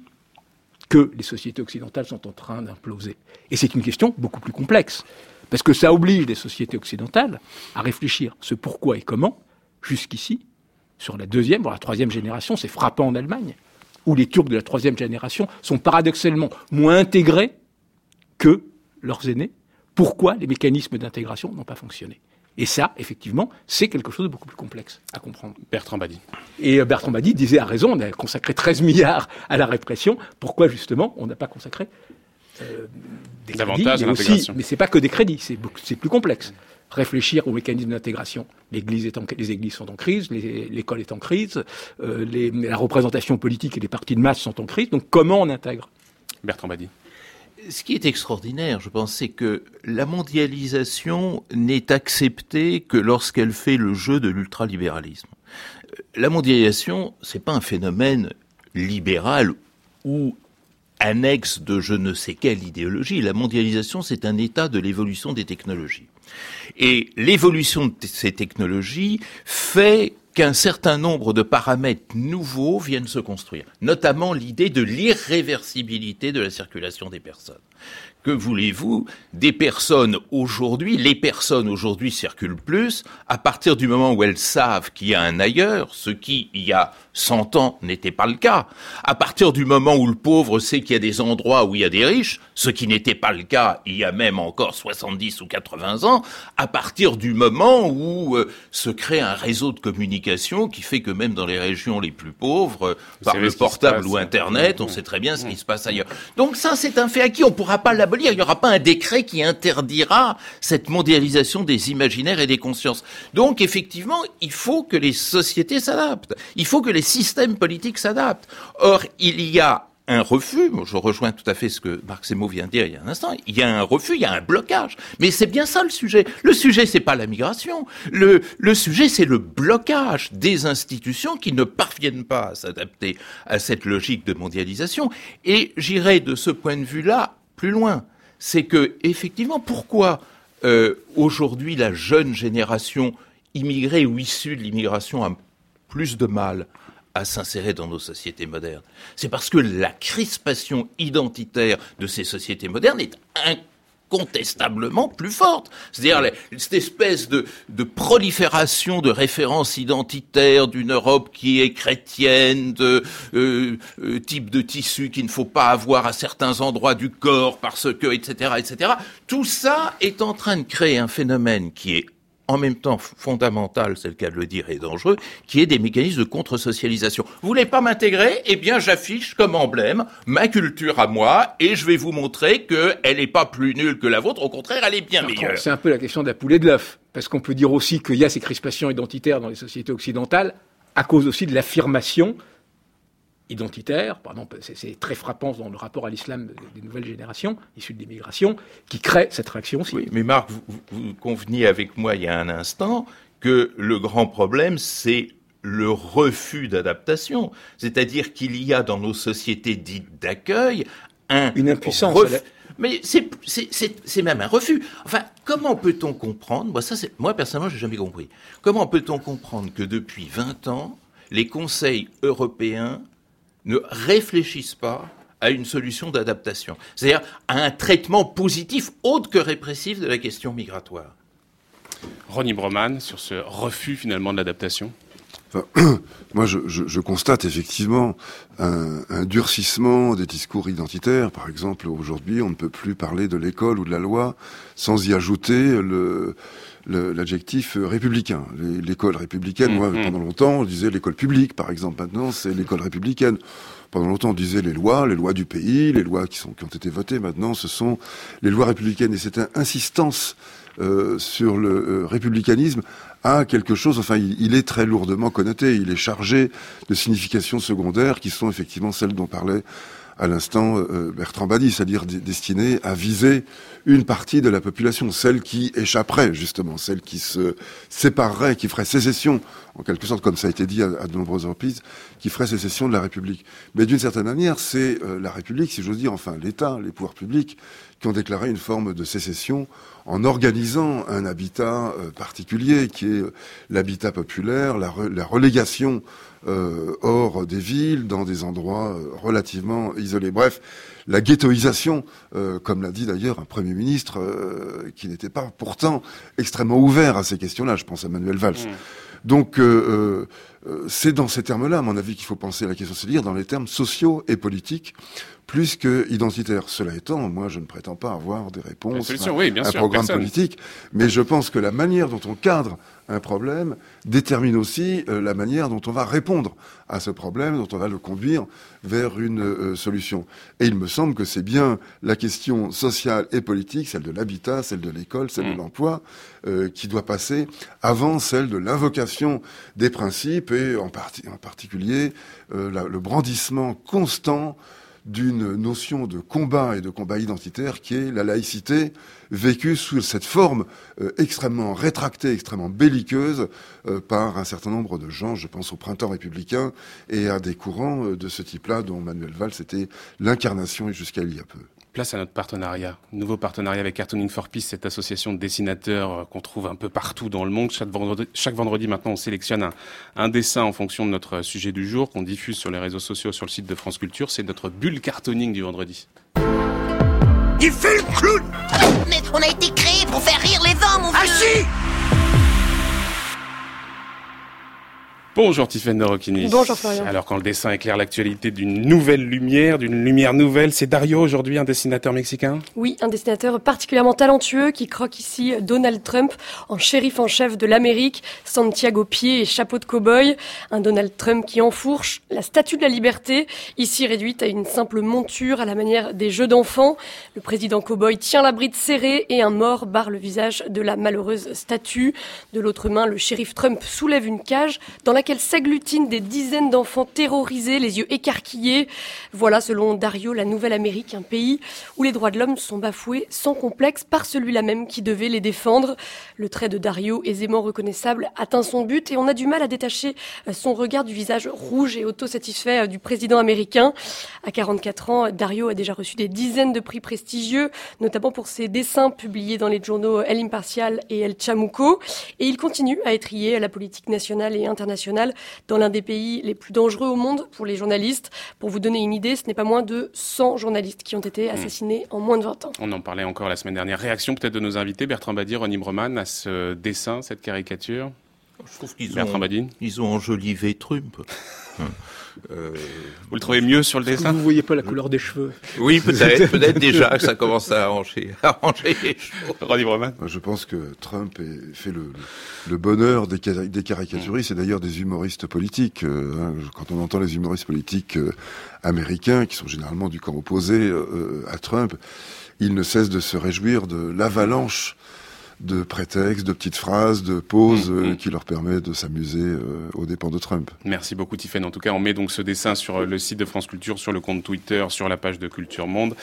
que les sociétés occidentales sont en train d'imploser. Et c'est une question beaucoup plus complexe, parce que ça oblige les sociétés occidentales à réfléchir ce pourquoi et comment, jusqu'ici, sur la deuxième, voire la troisième génération, c'est frappant en Allemagne, où les Turcs de la troisième génération sont paradoxalement moins intégrés que leurs aînés. Pourquoi les mécanismes d'intégration n'ont pas fonctionné? Et ça, effectivement, c'est quelque chose de beaucoup plus complexe à comprendre. Bertrand Badi. Et euh, Bertrand Badi disait à raison, on a consacré 13 milliards à la répression. Pourquoi justement on n'a pas consacré euh, des Davantage crédits, mais, aussi, mais c'est pas que des crédits, c'est, c'est plus complexe. Réfléchir aux mécanismes d'intégration. L'église est en, les églises sont en crise, l'école est en crise, euh, les, la représentation politique et les partis de masse sont en crise. Donc comment on intègre? Bertrand Badi ce qui est extraordinaire, je pense, c'est que la mondialisation n'est acceptée que lorsqu'elle fait le jeu de l'ultralibéralisme. La mondialisation, c'est pas un phénomène libéral ou annexe de je ne sais quelle idéologie. La mondialisation, c'est un état de l'évolution des technologies. Et l'évolution de ces technologies fait qu'un certain nombre de paramètres nouveaux viennent se construire, notamment l'idée de l'irréversibilité de la circulation des personnes. Que voulez-vous Des personnes aujourd'hui, les personnes aujourd'hui circulent plus à partir du moment où elles savent qu'il y a un ailleurs, ce qui, il y a 100 ans, n'était pas le cas. À partir du moment où le pauvre sait qu'il y a des endroits où il y a des riches, ce qui n'était pas le cas il y a même encore 70 ou 80 ans, à partir du moment où euh, se crée un réseau de communication qui fait que même dans les régions les plus pauvres, par le portable ou Internet, on sait très bien ce qui se passe ailleurs. Donc ça, c'est un fait acquis. On pourra pas l'abolir. Il n'y aura pas un décret qui interdira cette mondialisation des imaginaires et des consciences. Donc effectivement, il faut que les sociétés s'adaptent. Il faut que les systèmes politiques s'adaptent. Or, il y a un refus, je rejoins tout à fait ce que Marc Semo vient de dire il y a un instant, il y a un refus, il y a un blocage. Mais c'est bien ça le sujet. Le sujet, c'est pas la migration. Le, le sujet, c'est le blocage des institutions qui ne parviennent pas à s'adapter à cette logique de mondialisation. Et j'irai de ce point de vue-là plus loin. C'est que, effectivement, pourquoi euh, aujourd'hui la jeune génération immigrée ou issue de l'immigration a plus de mal à s'insérer dans nos sociétés modernes? C'est parce que la crispation identitaire de ces sociétés modernes est incontestablement plus forte. C'est-à-dire cette espèce de, de, prolifération de références identitaires d'une Europe qui est chrétienne, de euh, euh, type de tissu qu'il ne faut pas avoir à certains endroits du corps parce que, etc., etc. Tout ça est en train de créer un phénomène qui est en même temps fondamental, c'est le cas de le dire, et dangereux, qui est des mécanismes de contre-socialisation. Vous voulez pas m'intégrer? Eh bien, j'affiche comme emblème ma culture à moi, et je vais vous montrer qu'elle n'est pas plus nulle que la vôtre, au contraire, elle est bien meilleure. C'est un peu la question de la poule et de l'œuf, parce qu'on peut dire aussi qu'il y a ces crispations identitaires dans les sociétés occidentales, à cause aussi de l'affirmation identitaire, par exemple, c'est très frappant dans le rapport à l'islam des nouvelles générations, issues de l'immigration, qui crée cette réaction aussi. Oui, mais Marc, vous, vous, conveniez avec moi il y a un instant que le grand problème, c'est le refus d'adaptation. C'est-à-dire qu'il y a dans nos sociétés dites d'accueil un une impuissance. Mais c'est même un refus. Enfin, comment peut-on comprendre Moi, ça, moi personnellement, j'ai jamais compris. Comment peut-on comprendre que depuis 20 ans, les conseils européens ne réfléchissent pas à une solution d'adaptation, c'est-à-dire à un traitement positif autre que répressif de la question migratoire. Ronnie Broman, sur ce refus finalement de l'adaptation moi, je, je, je, constate effectivement un, un, durcissement des discours identitaires. Par exemple, aujourd'hui, on ne peut plus parler de l'école ou de la loi sans y ajouter le l'adjectif républicain. L'école républicaine, moi, mm-hmm. pendant longtemps, on disait l'école publique, par exemple. Maintenant, c'est l'école républicaine. Pendant longtemps, on disait les lois, les lois du pays, les lois qui, sont, qui ont été votées. Maintenant, ce sont les lois républicaines. Et cette insistance euh, sur le euh, républicanisme a quelque chose, enfin, il, est très lourdement connoté, il est chargé de significations secondaires qui sont effectivement celles dont parlait à l'instant euh, Bertrand Badi, c'est-à-dire destinées à viser une partie de la population, celle qui échapperait justement, celle qui se séparerait, qui ferait sécession, en quelque sorte, comme ça a été dit à, de nombreuses reprises, qui ferait sécession de la République. Mais d'une certaine manière, c'est la République, si j'ose dire, enfin l'État, les pouvoirs publics, qui ont déclaré une forme de sécession en organisant un habitat euh, particulier qui est euh, l'habitat populaire, la, relégation euh, hors des villes, dans des endroits relativement isolés. Bref, la ghettoisation, comme l'a dit d'ailleurs un Premier ministre qui n'était pas pourtant extrêmement ouvert à ces questions-là, je pense à Manuel Valls. Mmh. Donc c'est dans ces termes-là, à mon avis, qu'il faut penser à la question, c'est-à-dire dans les termes sociaux et politiques, plus que identitaire. Cela étant, moi, je ne prétends pas avoir des réponses à un programme politique, mais je pense que la manière dont on cadre un problème détermine aussi euh, la manière dont on va répondre à ce problème, dont on va le conduire vers une euh, solution. Et il me semble que c'est bien la question sociale et politique, celle de l'habitat, celle de l'école, celle de mm. l'emploi, euh, qui doit passer avant celle de l'invocation des principes et en, en particulier le brandissement constant d'une notion de combat et de combat identitaire qui est la laïcité vécue sous cette forme euh, extrêmement rétractée, extrêmement belliqueuse euh, par un certain nombre de gens, je pense au printemps républicain et à des courants euh, de ce type-là dont Manuel Valls était l'incarnation jusqu'à il y a peu place à notre partenariat. Nouveau partenariat avec Cartooning for Peace, cette association de dessinateurs euh, qu'on trouve un peu partout dans le monde. Chaque vendredi, chaque vendredi maintenant, on sélectionne un, un, dessin en fonction de notre sujet du jour qu'on diffuse sur les réseaux sociaux, sur le site de France Culture. C'est notre bulle cartooning du vendredi. Il fait le clown Mais on a été créé pour faire rire les hommes, mon vieux Bonjour Tiffaine de Bonjour Florian. Alors quand le dessin éclaire l'actualité d'une nouvelle lumière, d'une lumière nouvelle, c'est Dario aujourd'hui, un dessinateur mexicain? Oui, un dessinateur particulièrement talentueux qui croque ici Donald Trump en shérif en chef de l'Amérique, Santiago pied et chapeau de cow-boy. Un Donald Trump qui enfourche la statue de la liberté, ici réduite à une simple monture à la manière des jeux d'enfants. Le président cow-boy tient la bride serrée et un mort barre le visage de la malheureuse statue. De l'autre main, le shérif Trump soulève une cage dans laquelle qu'elle s'agglutine des dizaines d'enfants terrorisés, les yeux écarquillés. Voilà, selon Dario, la Nouvelle-Amérique, un pays où les droits de l'homme sont bafoués sans complexe par celui-là même qui devait les défendre. Le trait de Dario, aisément reconnaissable, atteint son but et on a du mal à détacher euh, son regard du visage rouge et autosatisfait euh, du président américain. À 44 ans, Dario a déjà reçu des dizaines de prix prestigieux, notamment pour ses dessins publiés dans les journaux El Impartial et El Chamuco. Et il continue à étrier la politique nationale et internationale dans l'un des pays les plus dangereux au monde pour les journalistes. Pour vous donner une idée, ce n'est pas moins de 100 journalistes qui ont été hmm. assassinés en moins de 20 ans. On en parlait encore la semaine dernière. Réaction peut-être de nos invités, Bertrand Badi, Ronnie Broman, à ce dessin, cette caricature? Je trouve qu'ils ont, ils ont enjolivé Trump. Euh, vous le trouvez mieux sur le dessin Vous voyez pas la couleur des cheveux Oui, peut-être, peut-être déjà que ça commence à arranger, arranger les cheveux. Je pense que Trump fait le, le bonheur des, des caricaturistes et d'ailleurs des humoristes politiques. Euh, hein. quand on entend les humoristes politiques euh, américains, qui sont généralement du camp opposé à Trump, ils ne cessent de se réjouir de l'avalanche de prétextes, de petites phrases, de pauses mm, euh, mm. qui leur permet de s'amuser euh, aux dépens de Trump. Merci beaucoup Tiffen. En tout cas, on met donc ce dessin sur euh, le site de France Culture, sur le compte Twitter, sur la page de Culture Monde.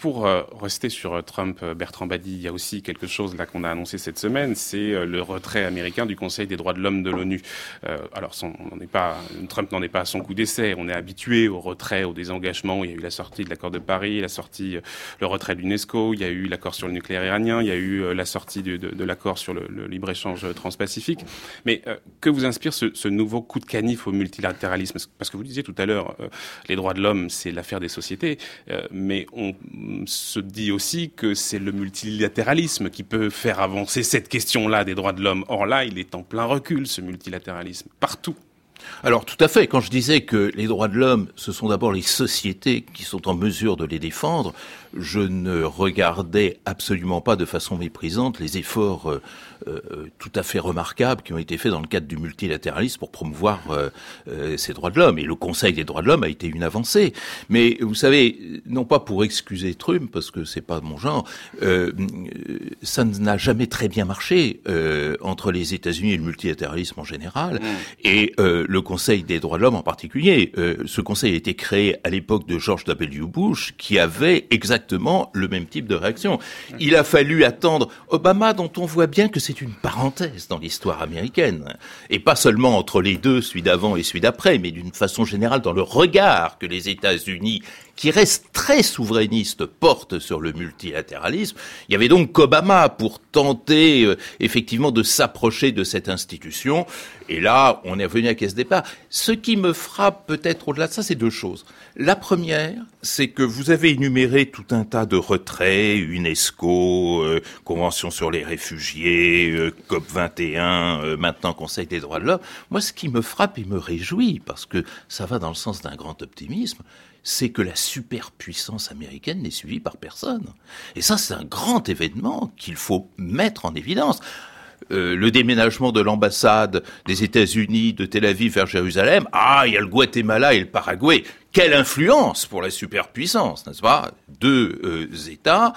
pour rester sur Trump, Bertrand Badi, il y a aussi quelque chose là qu'on a annoncé cette semaine, c'est le retrait américain du Conseil des droits de l'homme de l'ONU. alors, son, on est pas, Trump n'en est pas à son coup d'essai. On est habitué au retrait, au désengagement. Il y a eu la sortie de l'accord de Paris, la sortie, le retrait de l'UNESCO. Il y a eu l'accord sur le nucléaire iranien. Il y a eu la sortie de, l'accord sur le, libre-échange transpacifique. Mais euh, que vous inspire ce, nouveau coup de canif au multilatéralisme? Parce que vous disiez tout à l'heure, euh, les droits de l'homme, c'est l'affaire des sociétés, euh, mais on se dit aussi que c'est le multilatéralisme qui peut faire avancer cette question-là des droits de l'homme. Or là, il est en plein recul, ce multilatéralisme, partout. alors tout à fait, quand je disais que les droits de l'homme, ce sont d'abord les sociétés qui sont en mesure de les défendre, je ne regardais absolument pas de façon méprisante les efforts euh, euh, tout à fait remarquables qui ont été faits dans le cadre du multilatéralisme pour promouvoir euh, ces droits de l'homme. Et le Conseil des droits de l'homme a été une avancée. Mais vous savez, non pas pour excuser Trump, parce que c'est pas mon genre, ça n'a jamais très bien marché entre les États-Unis et le multilatéralisme en général, mmh. et le Conseil des droits de l'homme en particulier. ce Conseil a été créé à l'époque de George W. Bush, qui avait exactement le même type de réaction. Il a fallu attendre Obama, dont on voit bien que c'est une parenthèse dans l'histoire américaine, et pas seulement entre les deux, celui d'avant et celui d'après, mais d'une façon générale dans le regard que les États-Unis qui reste très souverainiste, porte sur le multilatéralisme. Il y avait donc qu'Obama pour tenter euh, effectivement de s'approcher de cette institution. Et là, on est revenu à caisse départ. Ce qui me frappe peut-être au-delà de ça, c'est deux choses. La première, c'est que vous avez énuméré tout un tas de retraits, UNESCO, euh, Convention sur les réfugiés, euh, COP 21, maintenant Conseil des droits de l'homme. Moi, ce qui me frappe et me réjouit, parce que ça va dans le sens d'un grand optimisme, c'est que la superpuissance américaine n'est suivie par personne. Et ça, c'est un grand événement qu'il faut mettre en évidence. Euh, le déménagement de l'ambassade des États-Unis de Tel Aviv vers Jérusalem, ah, il y a le Guatemala et le Paraguay. Quelle influence pour la superpuissance, n'est-ce pas? Deux euh, États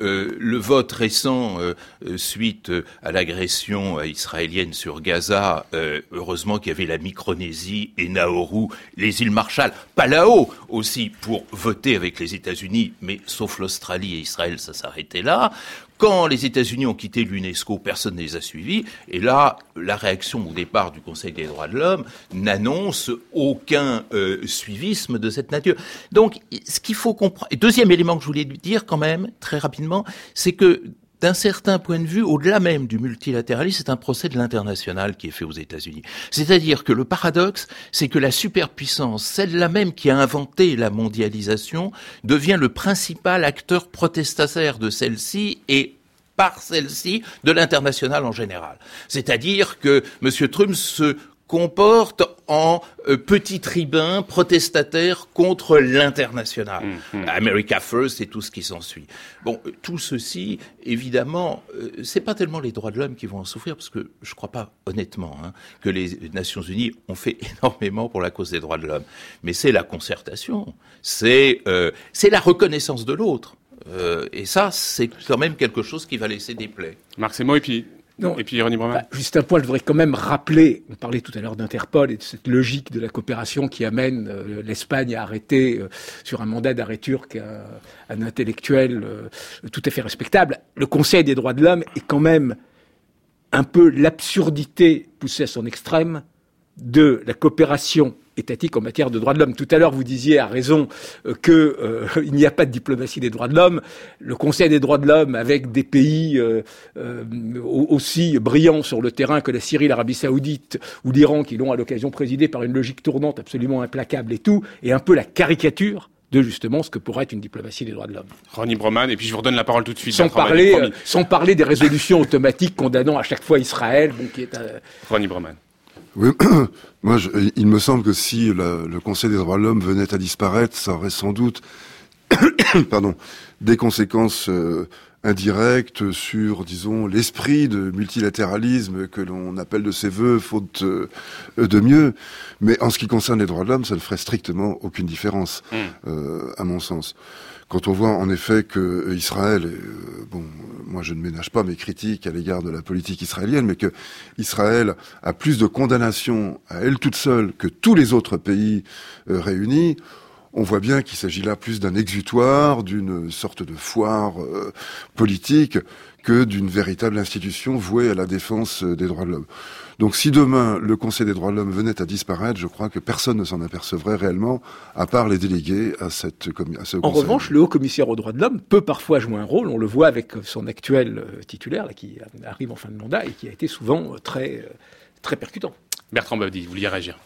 euh, le vote récent euh, euh, suite à l'agression israélienne sur Gaza, heureusement qu'il y avait la Micronésie et Nauru, les îles Marshall, Palau aussi pour voter avec les États-Unis, mais sauf l'Australie et Israël, ça s'arrêtait là. Quand les États-Unis ont quitté l'UNESCO, personne ne les a suivis. Et là, la réaction au départ du Conseil des droits de l'homme n'annonce aucun euh, suivisme de cette nature. Donc, ce qu'il faut comprendre. Deuxième élément que je voulais dire quand même, très rapidement, c'est que d'un certain point de vue, au-delà même du multilatéralisme, c'est un procès de l'international qui est fait aux États-Unis. C'est-à-dire que le paradoxe, c'est que la superpuissance, celle-là même qui a inventé la mondialisation, devient le principal acteur protestataire de celle-ci et par celle-ci de l'international en général. C'est-à-dire que M. Trump se comporte en euh, petit tribun protestataire contre l'international. Mmh. America First et tout ce qui s'ensuit. Bon, euh, tout ceci, évidemment, euh, c'est pas tellement les droits de l'homme qui vont en souffrir, parce que je crois pas honnêtement hein, que les Nations Unies ont fait énormément pour la cause des droits de l'homme. Mais c'est la concertation, c'est c'est la reconnaissance de l'autre. et ça, c'est quand même quelque chose qui va laisser des plaies. Marc mots et puis non. Et puis bah, Juste un point, je voudrais quand même rappeler, on parlait tout à l'heure d'Interpol et de cette logique de la coopération qui amène euh, l'Espagne à arrêter euh, sur un mandat d'arrêt turc un, intellectuel euh, tout à fait respectable. Le Conseil des droits de l'homme est quand même un peu l'absurdité poussée à son extrême de la coopération étatique en matière de droits de l'homme. Tout à l'heure, vous disiez à raison euh, qu'il euh, n'y a pas de diplomatie des droits de l'homme. Le Conseil des droits de l'homme, avec des pays euh, aussi brillants sur le terrain que la Syrie, l'Arabie Saoudite ou l'Iran, qui l'ont à l'occasion présidé par une logique tournante absolument implacable et tout, est un peu la caricature de justement ce que pourrait être une diplomatie des droits de l'homme. Ronnie Broman, et puis je vous redonne la parole tout de suite. Sans parler, sans parler des résolutions automatiques condamnant à chaque fois Israël. Bon, qui est, Ronnie Broman. Oui, moi, il me semble que si le Conseil des droits de l'homme venait à disparaître, ça aurait sans doute, pardon, des conséquences euh, indirectes sur, disons, l'esprit de multilatéralisme que l'on appelle de ses voeux, faute euh, de mieux. Mais en ce qui concerne les droits de l'homme, ça ne ferait strictement aucune différence, hmm. euh, à mon sens. Quand on voit en effet que Israël, euh, bon, moi je ne ménage pas mes critiques à l'égard de la politique israélienne, mais que Israël a plus de condamnations à elle toute seule que tous les autres pays euh, réunis, on voit bien qu'il s'agit là plus d'un exutoire, d'une sorte de foire euh, politique que d'une véritable institution vouée à la défense des droits de l'homme. Donc si demain le Conseil des droits de l'homme venait à disparaître, je crois que personne ne s'en apercevrait réellement, à part les délégués à, cette, à ce En revanche, le haut commissaire aux droits de l'homme peut parfois jouer un rôle, on le voit avec son actuel euh, titulaire, là, qui arrive en fin de mandat et qui a été souvent euh, très, euh, très percutant. Bertrand Bavdi, vous vouliez réagir?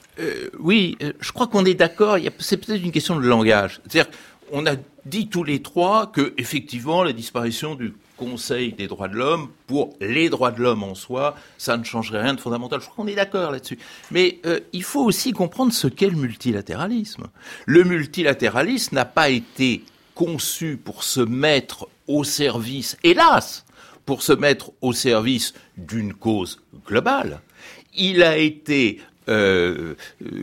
Oui, je crois qu'on est d'accord, c'est peut-être une question de langage. C'est-à-dire on a dit tous les trois que effectivement la disparition du Conseil des droits de l'homme pour les droits de l'homme en soi, ça ne changerait rien de fondamental. Je crois qu'on est d'accord là-dessus. Mais euh, il faut aussi comprendre ce qu'est le multilatéralisme. Le multilatéralisme n'a pas été conçu pour se mettre au service, hélas, pour se mettre au service d'une cause globale. Il a été euh,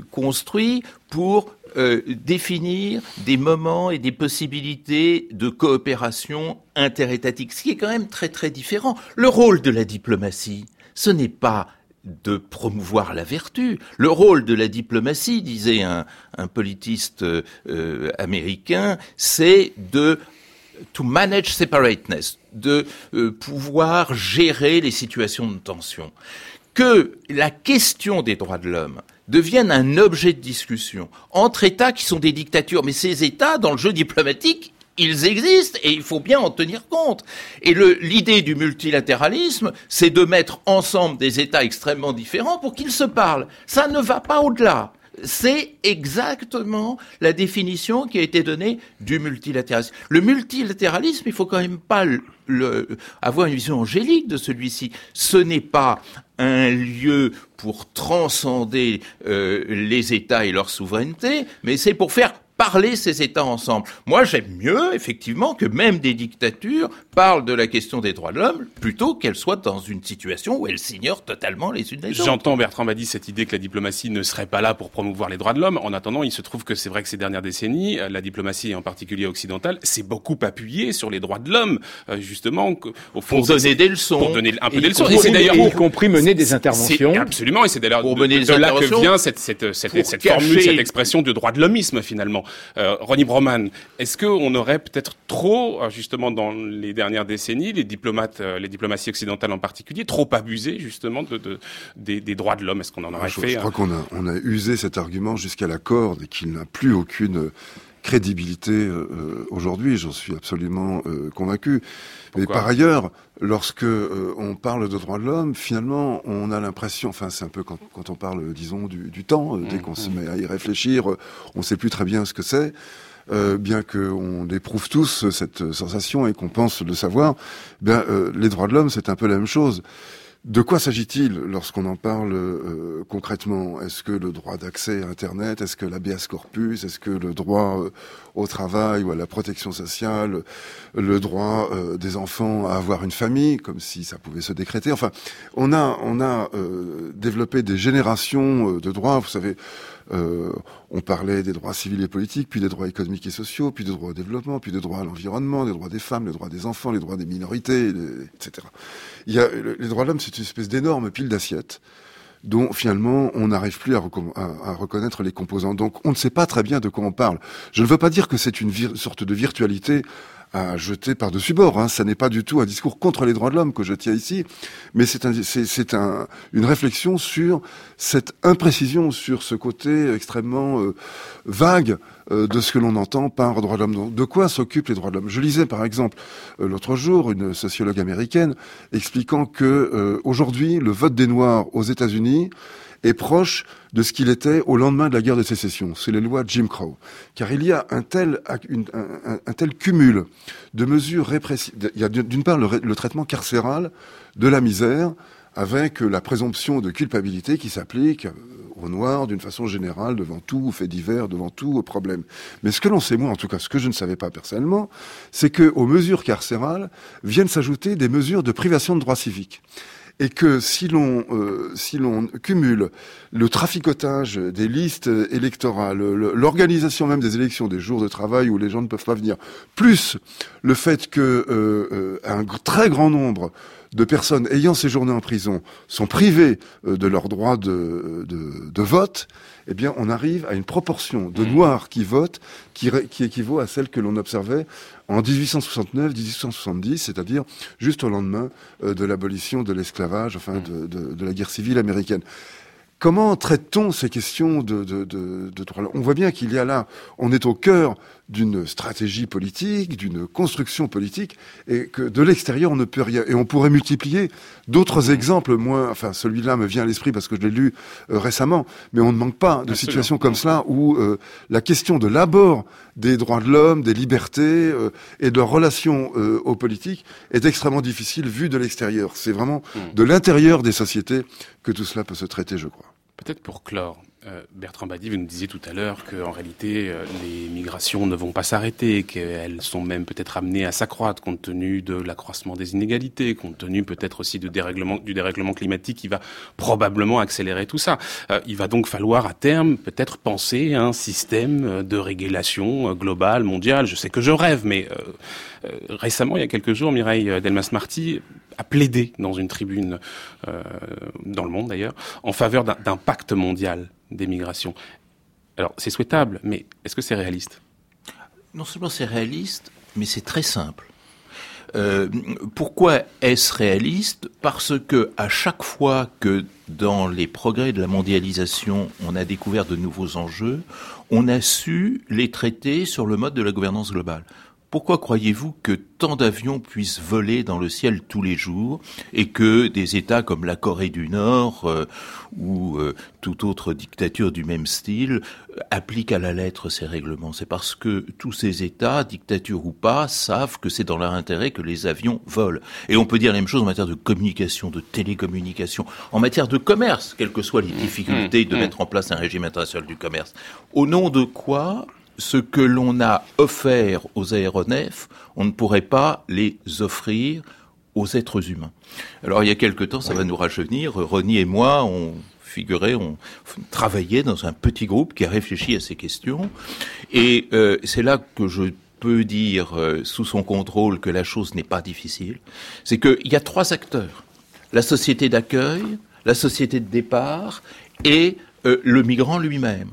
construit pour euh, définir des moments et des possibilités de coopération interétatique, ce qui est quand même très très différent. Le rôle de la diplomatie, ce n'est pas de promouvoir la vertu. Le rôle de la diplomatie, disait un, politiste euh, américain, c'est de to manage separateness, de pouvoir gérer les situations de tension que la question des droits de l'homme devienne un objet de discussion entre États qui sont des dictatures. Mais ces États, dans le jeu diplomatique, ils existent et il faut bien en tenir compte. Et l'idée du multilatéralisme, c'est de mettre ensemble des États extrêmement différents pour qu'ils se parlent. Ça ne va pas au-delà. C'est exactement la définition qui a été donnée du multilatéralisme. Le multilatéralisme, il faut quand même pas avoir une vision angélique de celui-ci. Ce n'est pas un lieu pour transcender euh, les États et leur souveraineté, mais c'est pour faire parler ces États ensemble. Moi, j'aime mieux, effectivement, que même des dictatures parlent de la question des droits de l'homme, plutôt qu'elles soient dans une situation où elles s'ignorent totalement les unes les autres. J'entends Bertrand dit cette idée que la diplomatie ne serait pas là pour promouvoir les droits de l'homme. En attendant, il se trouve que c'est vrai que ces dernières décennies, euh, la diplomatie, en particulier occidentale, s'est beaucoup appuyée sur les droits de l'homme, euh, justement, au fond, pour donner des leçons, pour donner un peu des leçons. Et c'est d'ailleurs y compris mener des interventions. Absolument, et c'est d'ailleurs de, de, là que vient cette, cette, cette, cette formule, cette expression de droit de l'homisme finalement. Euh, Ronnie Broman, est-ce qu'on aurait peut-être trop, euh, justement, dans les dernières décennies, les diplomates, euh, les diplomaties occidentales en particulier, trop abusé justement de, des, droits de l'homme? Est-ce qu'on en aurait fait Je, crois qu'on a, on a usé cet argument jusqu'à la corde et qu'il n'a plus aucune crédibilité euh, aujourd'hui, j'en suis absolument convaincu. Mais par ailleurs, lorsque on parle de droits de l'homme, finalement, on a l'impression, enfin c'est un peu quand, quand, on parle, disons, du, du temps, dès mmh, qu'on se mmh. met à y réfléchir, on ne sait plus très bien ce que c'est. Euh, bien qu'on éprouve tous cette sensation et qu'on pense le savoir, ben, euh, les droits de l'homme, c'est un peu la même chose. De quoi s'agit-il lorsqu'on en parle euh, concrètement? Est-ce que le droit d'accès à Internet Est-ce que l'habeas corpus Est-ce que le droit au travail ou à la protection sociale Le droit des enfants à avoir une famille, comme si ça pouvait se décréter? Enfin, on a, on a développé des générations de droits. Vous savez, euh, on parlait des droits civils et politiques, puis des droits économiques et sociaux, puis des droits au développement, puis des droits à l'environnement, des droits des femmes, les droits des enfants, les droits des minorités, etc. Il les droits de l'homme, c'est une espèce d'énorme pile d'assiettes dont finalement on n'arrive plus à, à, reconnaître les composants. Donc on ne sait pas très bien de quoi on parle. Je ne veux pas dire que c'est une sorte de virtualité à jeter par-dessus bord. Hein. Ça n'est pas du tout un discours contre les droits de l'homme que je tiens ici, mais c'est un, c'est, un, une réflexion sur cette imprécision, sur ce côté extrêmement euh, vague euh, de ce que l'on entend par droits de l'homme. De quoi s'occupent les droits de l'homme? Je lisais par exemple euh, l'autre jour une sociologue américaine expliquant que aujourd'hui le vote des Noirs aux États-Unis est proche de ce qu'il était au lendemain de la guerre de sécession. C'est les lois Jim Crow. Car il y a un tel, un, tel cumul de mesures répressives. Il y a d'une part le, traitement carcéral de la misère avec la présomption de culpabilité qui s'applique aux Noirs d'une façon générale devant tout, aux faits divers, devant tout, aux problèmes. Mais ce que l'on sait, moi en tout cas, ce que je ne savais pas personnellement, c'est que aux mesures carcérales viennent s'ajouter des mesures de privation de droits civiques et que si l'on euh, si l'on cumule le traficotage des listes électorales, l'organisation même des élections, des jours de travail où les gens ne peuvent pas venir, plus le fait que euh, euh, un très grand nombre de personnes ayant séjourné en prison sont privées de leur droit de, de, de vote, eh bien, on arrive à une proportion de mmh. Noirs qui votent qui, qui équivaut à celle que l'on observait en 1869-1870, c'est-à-dire juste au lendemain euh, de l'abolition de l'esclavage, enfin mmh. de, de, de, la guerre civile américaine. comment traite-t-on ces questions de, de, de, de droit On voit bien qu'il y a là, on est au cœur d'une stratégie politique, d'une construction politique, et que de l'extérieur on ne peut rien. Et on pourrait multiplier d'autres exemples, moins, enfin celui-là me vient à l'esprit parce que je l'ai lu euh, récemment, mais on ne manque pas de situations comme cela où euh, la question de l'abord des droits de l'homme, des libertés euh, et de leur relation aux politiques est extrêmement difficile vu de l'extérieur. C'est vraiment hmm. de l'intérieur des sociétés que tout cela peut se traiter, je crois. Peut-être pour clore, euh, Bertrand Badi, vous nous disiez tout à l'heure qu'en réalité, euh, les migrations ne vont pas s'arrêter, qu'elles sont même peut-être amenées à s'accroître compte tenu de l'accroissement des inégalités, compte tenu peut-être aussi dérèglement, du dérèglement climatique qui va probablement accélérer tout ça. Euh, il va donc falloir à terme peut-être penser à un système de régulation globale, mondiale. Je sais que je rêve, mais récemment, il y a quelques jours, Mireille Delmas-Marty a plaidé dans une tribune, dans le monde d'ailleurs, en faveur d'un pacte mondial des migrations. Alors, c'est souhaitable, mais est-ce que c'est réaliste? Non seulement c'est réaliste, mais c'est très simple. Euh, pourquoi est-ce réaliste? Parce que à chaque fois que dans les progrès de la mondialisation, on a découvert de nouveaux enjeux, on a su les traiter sur le mode de la gouvernance globale. Pourquoi croyez-vous que tant d'avions puissent voler dans le ciel tous les jours et que des États comme la Corée du Nord euh, ou euh, toute autre dictature du même style euh, appliquent à la lettre ces règlements? C'est parce que tous ces États, dictature ou pas, savent que c'est dans leur intérêt que les avions volent. Et on peut dire la même chose en matière de communication, de télécommunication, en matière de commerce, quelles que soient les difficultés de mettre en place un régime international du commerce. Au nom de quoi ce que l'on a offert aux aéronefs, on ne pourrait pas les offrir aux êtres humains. Alors il y a quelque temps, ça va nous rajeunir, Ronnie et moi, on figurait, on travaillait dans un petit groupe qui a réfléchi à ces questions, et euh, c'est là que je peux dire euh, sous son contrôle que la chose n'est pas difficile, c'est qu'il y a trois acteurs. La société d'accueil, la société de départ et euh, le migrant lui-même.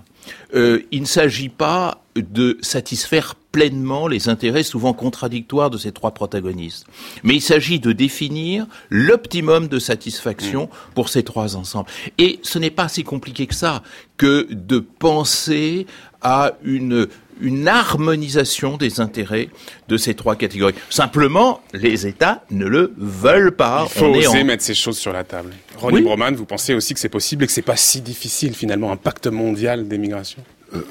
Euh, il ne s'agit pas de satisfaire pleinement les intérêts souvent contradictoires de ces trois protagonistes. Mais il s'agit de définir l'optimum de satisfaction mm. pour ces trois ensembles. Et ce n'est pas si compliqué que ça, que de penser à une une harmonisation des intérêts de ces trois catégories. Simplement, les États ne le veulent pas. Il faut oser mettre ces choses sur la table. Ronnie Broman, vous pensez aussi que c'est possible et que c'est pas si difficile finalement un pacte mondial des migrations?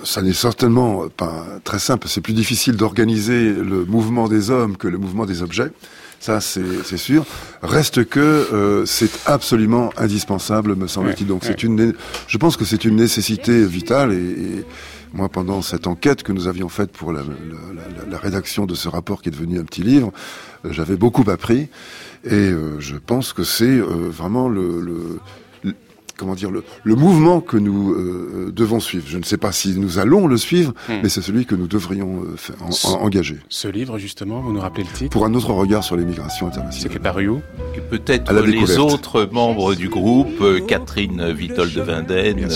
Ça n'est certainement pas très simple. C'est plus difficile d'organiser le mouvement des hommes que le mouvement des objets. Ça, c'est sûr. Reste que euh, c'est absolument indispensable, me semble-t-il. Donc, c'est une. Je pense que c'est une nécessité vitale et, et moi, pendant cette enquête que nous avions faite pour la, la, la, rédaction de ce rapport qui est devenu un petit livre, euh, j'avais beaucoup appris. Et euh, je pense que c'est euh, vraiment le, le, comment dire, le, le, mouvement que nous euh, devons suivre. Je ne sais pas si nous allons le suivre, hmm. mais c'est celui que nous devrions euh, faire, engager. Ce livre, justement, vous nous rappelez le titre? Pour un autre regard sur les migrations internationales. C'est paru où? Peut-être les autres membres du groupe, euh, Catherine Vitol de Vinden,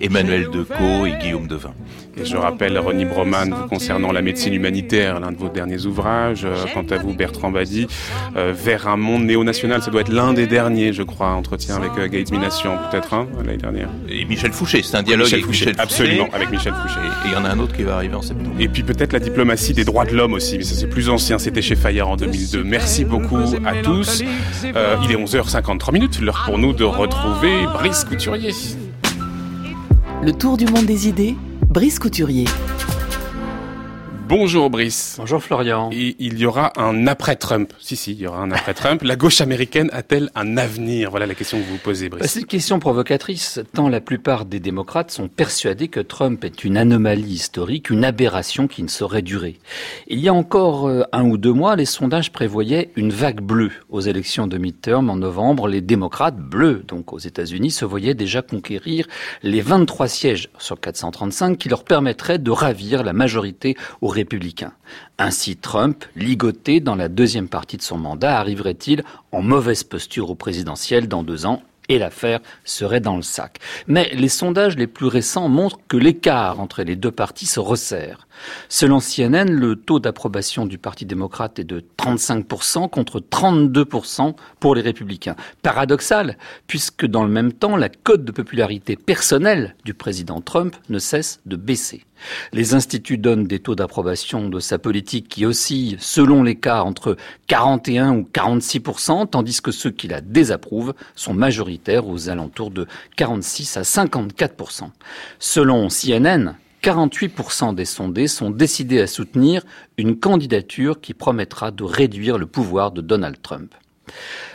Emmanuel Decaux et Guillaume Devin. Et je rappelle Ronnie Broman concernant la médecine humanitaire, l'un de vos derniers ouvrages. Quant à vous, Bertrand Badi, vers un monde néo-national, ça doit être l'un des derniers, je crois, entretien avec Gates Mination peut-être un l'année dernière. Et Michel Fouché, c'est un dialogue avec Michel Fouché. Absolument, avec Michel Fouché. Et il y en a un autre qui va arriver en septembre. Et puis peut-être la diplomatie des droits de l'homme aussi, mais ça c'est plus ancien, c'était chez Fayard en 2002. Merci beaucoup à tous. Euh, il est 11h53 minutes, l'heure pour nous de retrouver Brice Couturier. Le tour du monde des idées, Brice Couturier. Bonjour Brice. Bonjour Florian. Et il y aura un après-Trump. Si, si, il y aura un après-Trump. la gauche américaine a-t-elle un avenir? Voilà la question que vous vous posez, Brice. Bah, c'est une question provocatrice, tant la plupart des démocrates sont persuadés que Trump est une anomalie historique, une aberration qui ne saurait durer. Il y a encore euh, un ou deux mois, les sondages prévoyaient une vague bleue aux élections de midterm en novembre. Les démocrates bleus, donc aux États-Unis, se voyaient déjà conquérir les 23 sièges sur 435 qui leur permettraient de ravir la majorité au républicains. Ainsi, Trump, ligoté dans la deuxième partie de son mandat, arriverait-il en mauvaise posture au présidentiel dans deux ans et l'affaire serait dans le sac. Mais les sondages les plus récents montrent que l'écart entre les deux partis se resserre. Selon CNN, le taux d'approbation du Parti démocrate est de 35% contre 32% pour les républicains. Paradoxal, puisque dans le même temps, la cote de popularité personnelle du président Trump ne cesse de baisser. Les instituts donnent des taux d'approbation de sa politique qui oscillent selon les cas entre 41 ou 46% tandis que ceux qui la désapprouvent sont majoritaires aux alentours de 46 à 54% Selon CNN, 48% des sondés sont décidés à soutenir une candidature qui promettra de réduire le pouvoir de Donald Trump.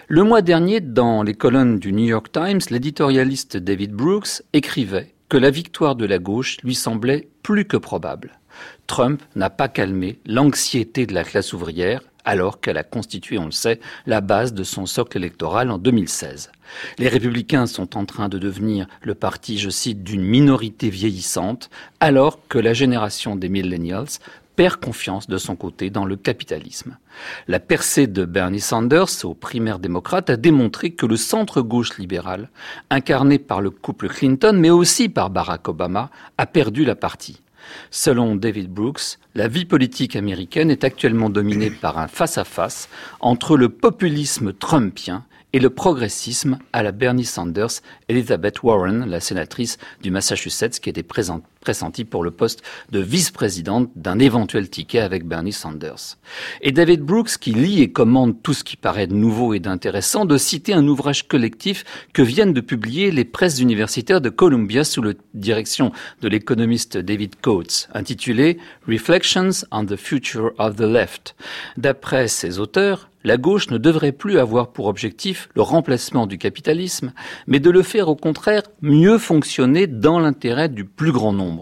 Le mois dernier, dans les colonnes du New York Times, l'éditorialiste David Brooks écrivait que la victoire de la gauche lui semblait plus que probable. Trump n'a pas calmé l'anxiété de la classe ouvrière, alors qu'elle a constitué, on le sait, la base de son socle électoral en 2016. Les républicains sont en train de devenir le parti, je cite, d'une minorité vieillissante, alors que la génération des millennials perd confiance de son côté dans le capitalisme. La percée de Bernie Sanders aux primaires démocrates a démontré que le centre-gauche libéral, incarné par le couple Clinton mais aussi par Barack Obama, a perdu la partie. Selon David Brooks, la vie politique américaine est actuellement dominée par un face-à-face entre le populisme trumpien et le progressisme à la Bernie Sanders, Elizabeth Warren, la sénatrice du Massachusetts, qui était pressentie pour le poste de vice-présidente d'un éventuel ticket avec Bernie Sanders. Et David Brooks, qui lit et commande tout ce qui paraît de nouveau et d'intéressant, de citer un ouvrage collectif que viennent de publier les presses universitaires de Columbia sous la direction de l'économiste David Coates, intitulé Reflections on the Future of the Left. D'après ses auteurs, la gauche ne devrait plus avoir pour objectif le remplacement du capitalisme, mais de le faire au contraire mieux fonctionner dans l'intérêt du plus grand nombre.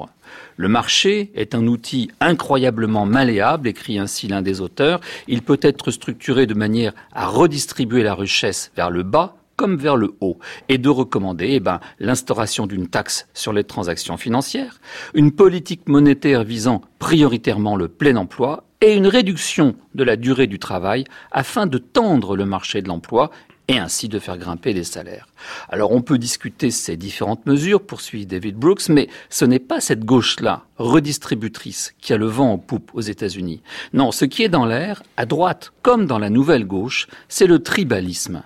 Le marché est un outil incroyablement malléable, écrit ainsi l'un des auteurs. Il peut être structuré de manière à redistribuer la richesse vers le bas comme vers le haut, et de recommander eh ben, l'instauration d'une taxe sur les transactions financières, une politique monétaire visant prioritairement le plein emploi et une réduction de la durée du travail afin de tendre le marché de l'emploi et ainsi de faire grimper les salaires. Alors on peut discuter ces différentes mesures, poursuit David Brooks, mais ce n'est pas cette gauche-là, redistributrice, qui a le vent en poupe aux États-Unis. Non, ce qui est dans l'air, à droite comme dans la nouvelle gauche, c'est le tribalisme.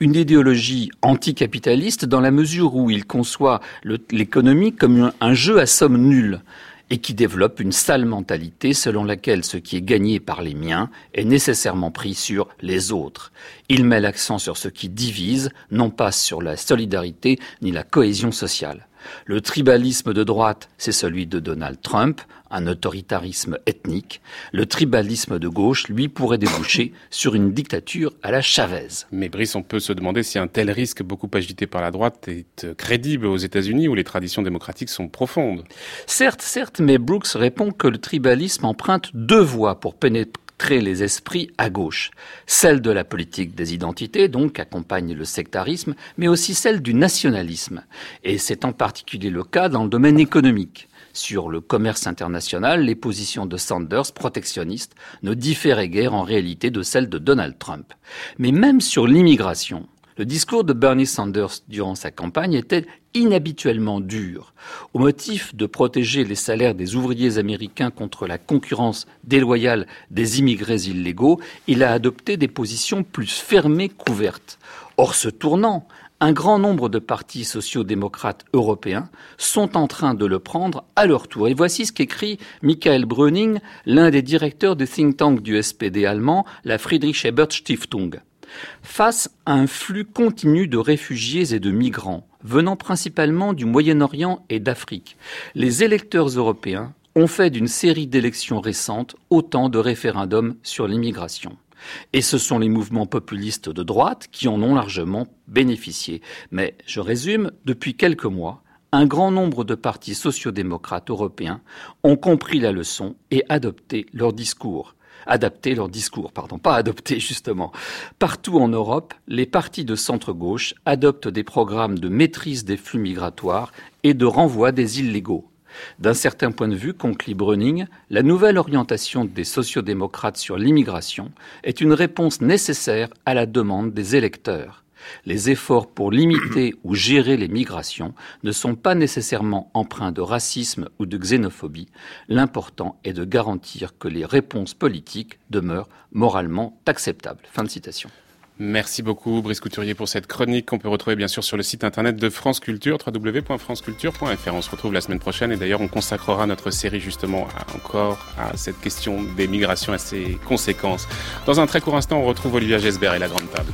Une idéologie anticapitaliste dans la mesure où il conçoit l'économie comme un jeu à somme nulle et qui développe une sale mentalité selon laquelle ce qui est gagné par les miens est nécessairement pris sur les autres. Il met l'accent sur ce qui divise, non pas sur la solidarité ni la cohésion sociale. Le tribalisme de droite, c'est celui de Donald Trump, un autoritarisme ethnique. Le tribalisme de gauche, lui, pourrait déboucher sur une dictature à la Chavez. Mais Brice, on peut se demander si un tel risque beaucoup agité par la droite est crédible aux États-Unis où les traditions démocratiques sont profondes. Certes, certes, mais Brooks répond que le tribalisme emprunte deux voies pour pénétrer les esprits à gauche. Celle de la politique des identités, donc, accompagne le sectarisme, mais aussi celle du nationalisme. Et c'est en particulier le cas dans le domaine économique. Sur le commerce international, les positions de Sanders, protectionnistes, ne différaient guère en réalité de celles de Donald Trump. Mais même sur l'immigration, le discours de Bernie Sanders durant sa campagne était inhabituellement dur, au motif de protéger les salaires des ouvriers américains contre la concurrence déloyale des immigrés illégaux, il a adopté des positions plus fermées couvertes. Or, ce tournant, un grand nombre de partis sociaux-démocrates européens sont en train de le prendre à leur tour. Et voici ce qu'écrit Michael Bröning, l'un des directeurs du think tank du SPD allemand, la Friedrich Ebert Stiftung. Face à un flux continu de réfugiés et de migrants, venant principalement du Moyen-Orient et d'Afrique, les électeurs européens ont fait d'une série d'élections récentes autant de référendums sur l'immigration. Et ce sont les mouvements populistes de droite qui en ont largement bénéficié. Mais je résume, depuis quelques mois, un grand nombre de partis sociaux-démocrates européens ont compris la leçon et adopté leur discours adapter leur discours, pardon, pas adopter justement. Partout en Europe, les partis de centre-gauche adoptent des programmes de maîtrise des flux migratoires et de renvoi des illégaux. D'un certain point de vue, conclut Browning, la nouvelle orientation des sociodémocrates sur l'immigration est une réponse nécessaire à la demande des électeurs. Les efforts pour limiter ou gérer les migrations ne sont pas nécessairement empreints de racisme ou de xénophobie. L'important est de garantir que les réponses politiques demeurent moralement acceptables. Fin de citation. Merci beaucoup Brice Couturier pour cette chronique qu'on peut retrouver bien sûr sur le site internet de France Culture, www.franceculture.fr. On se retrouve la semaine prochaine et d'ailleurs on consacrera notre série justement encore à cette question des migrations et ses conséquences. Dans un très court instant, on retrouve Olivia Gesbert et la Grande Table.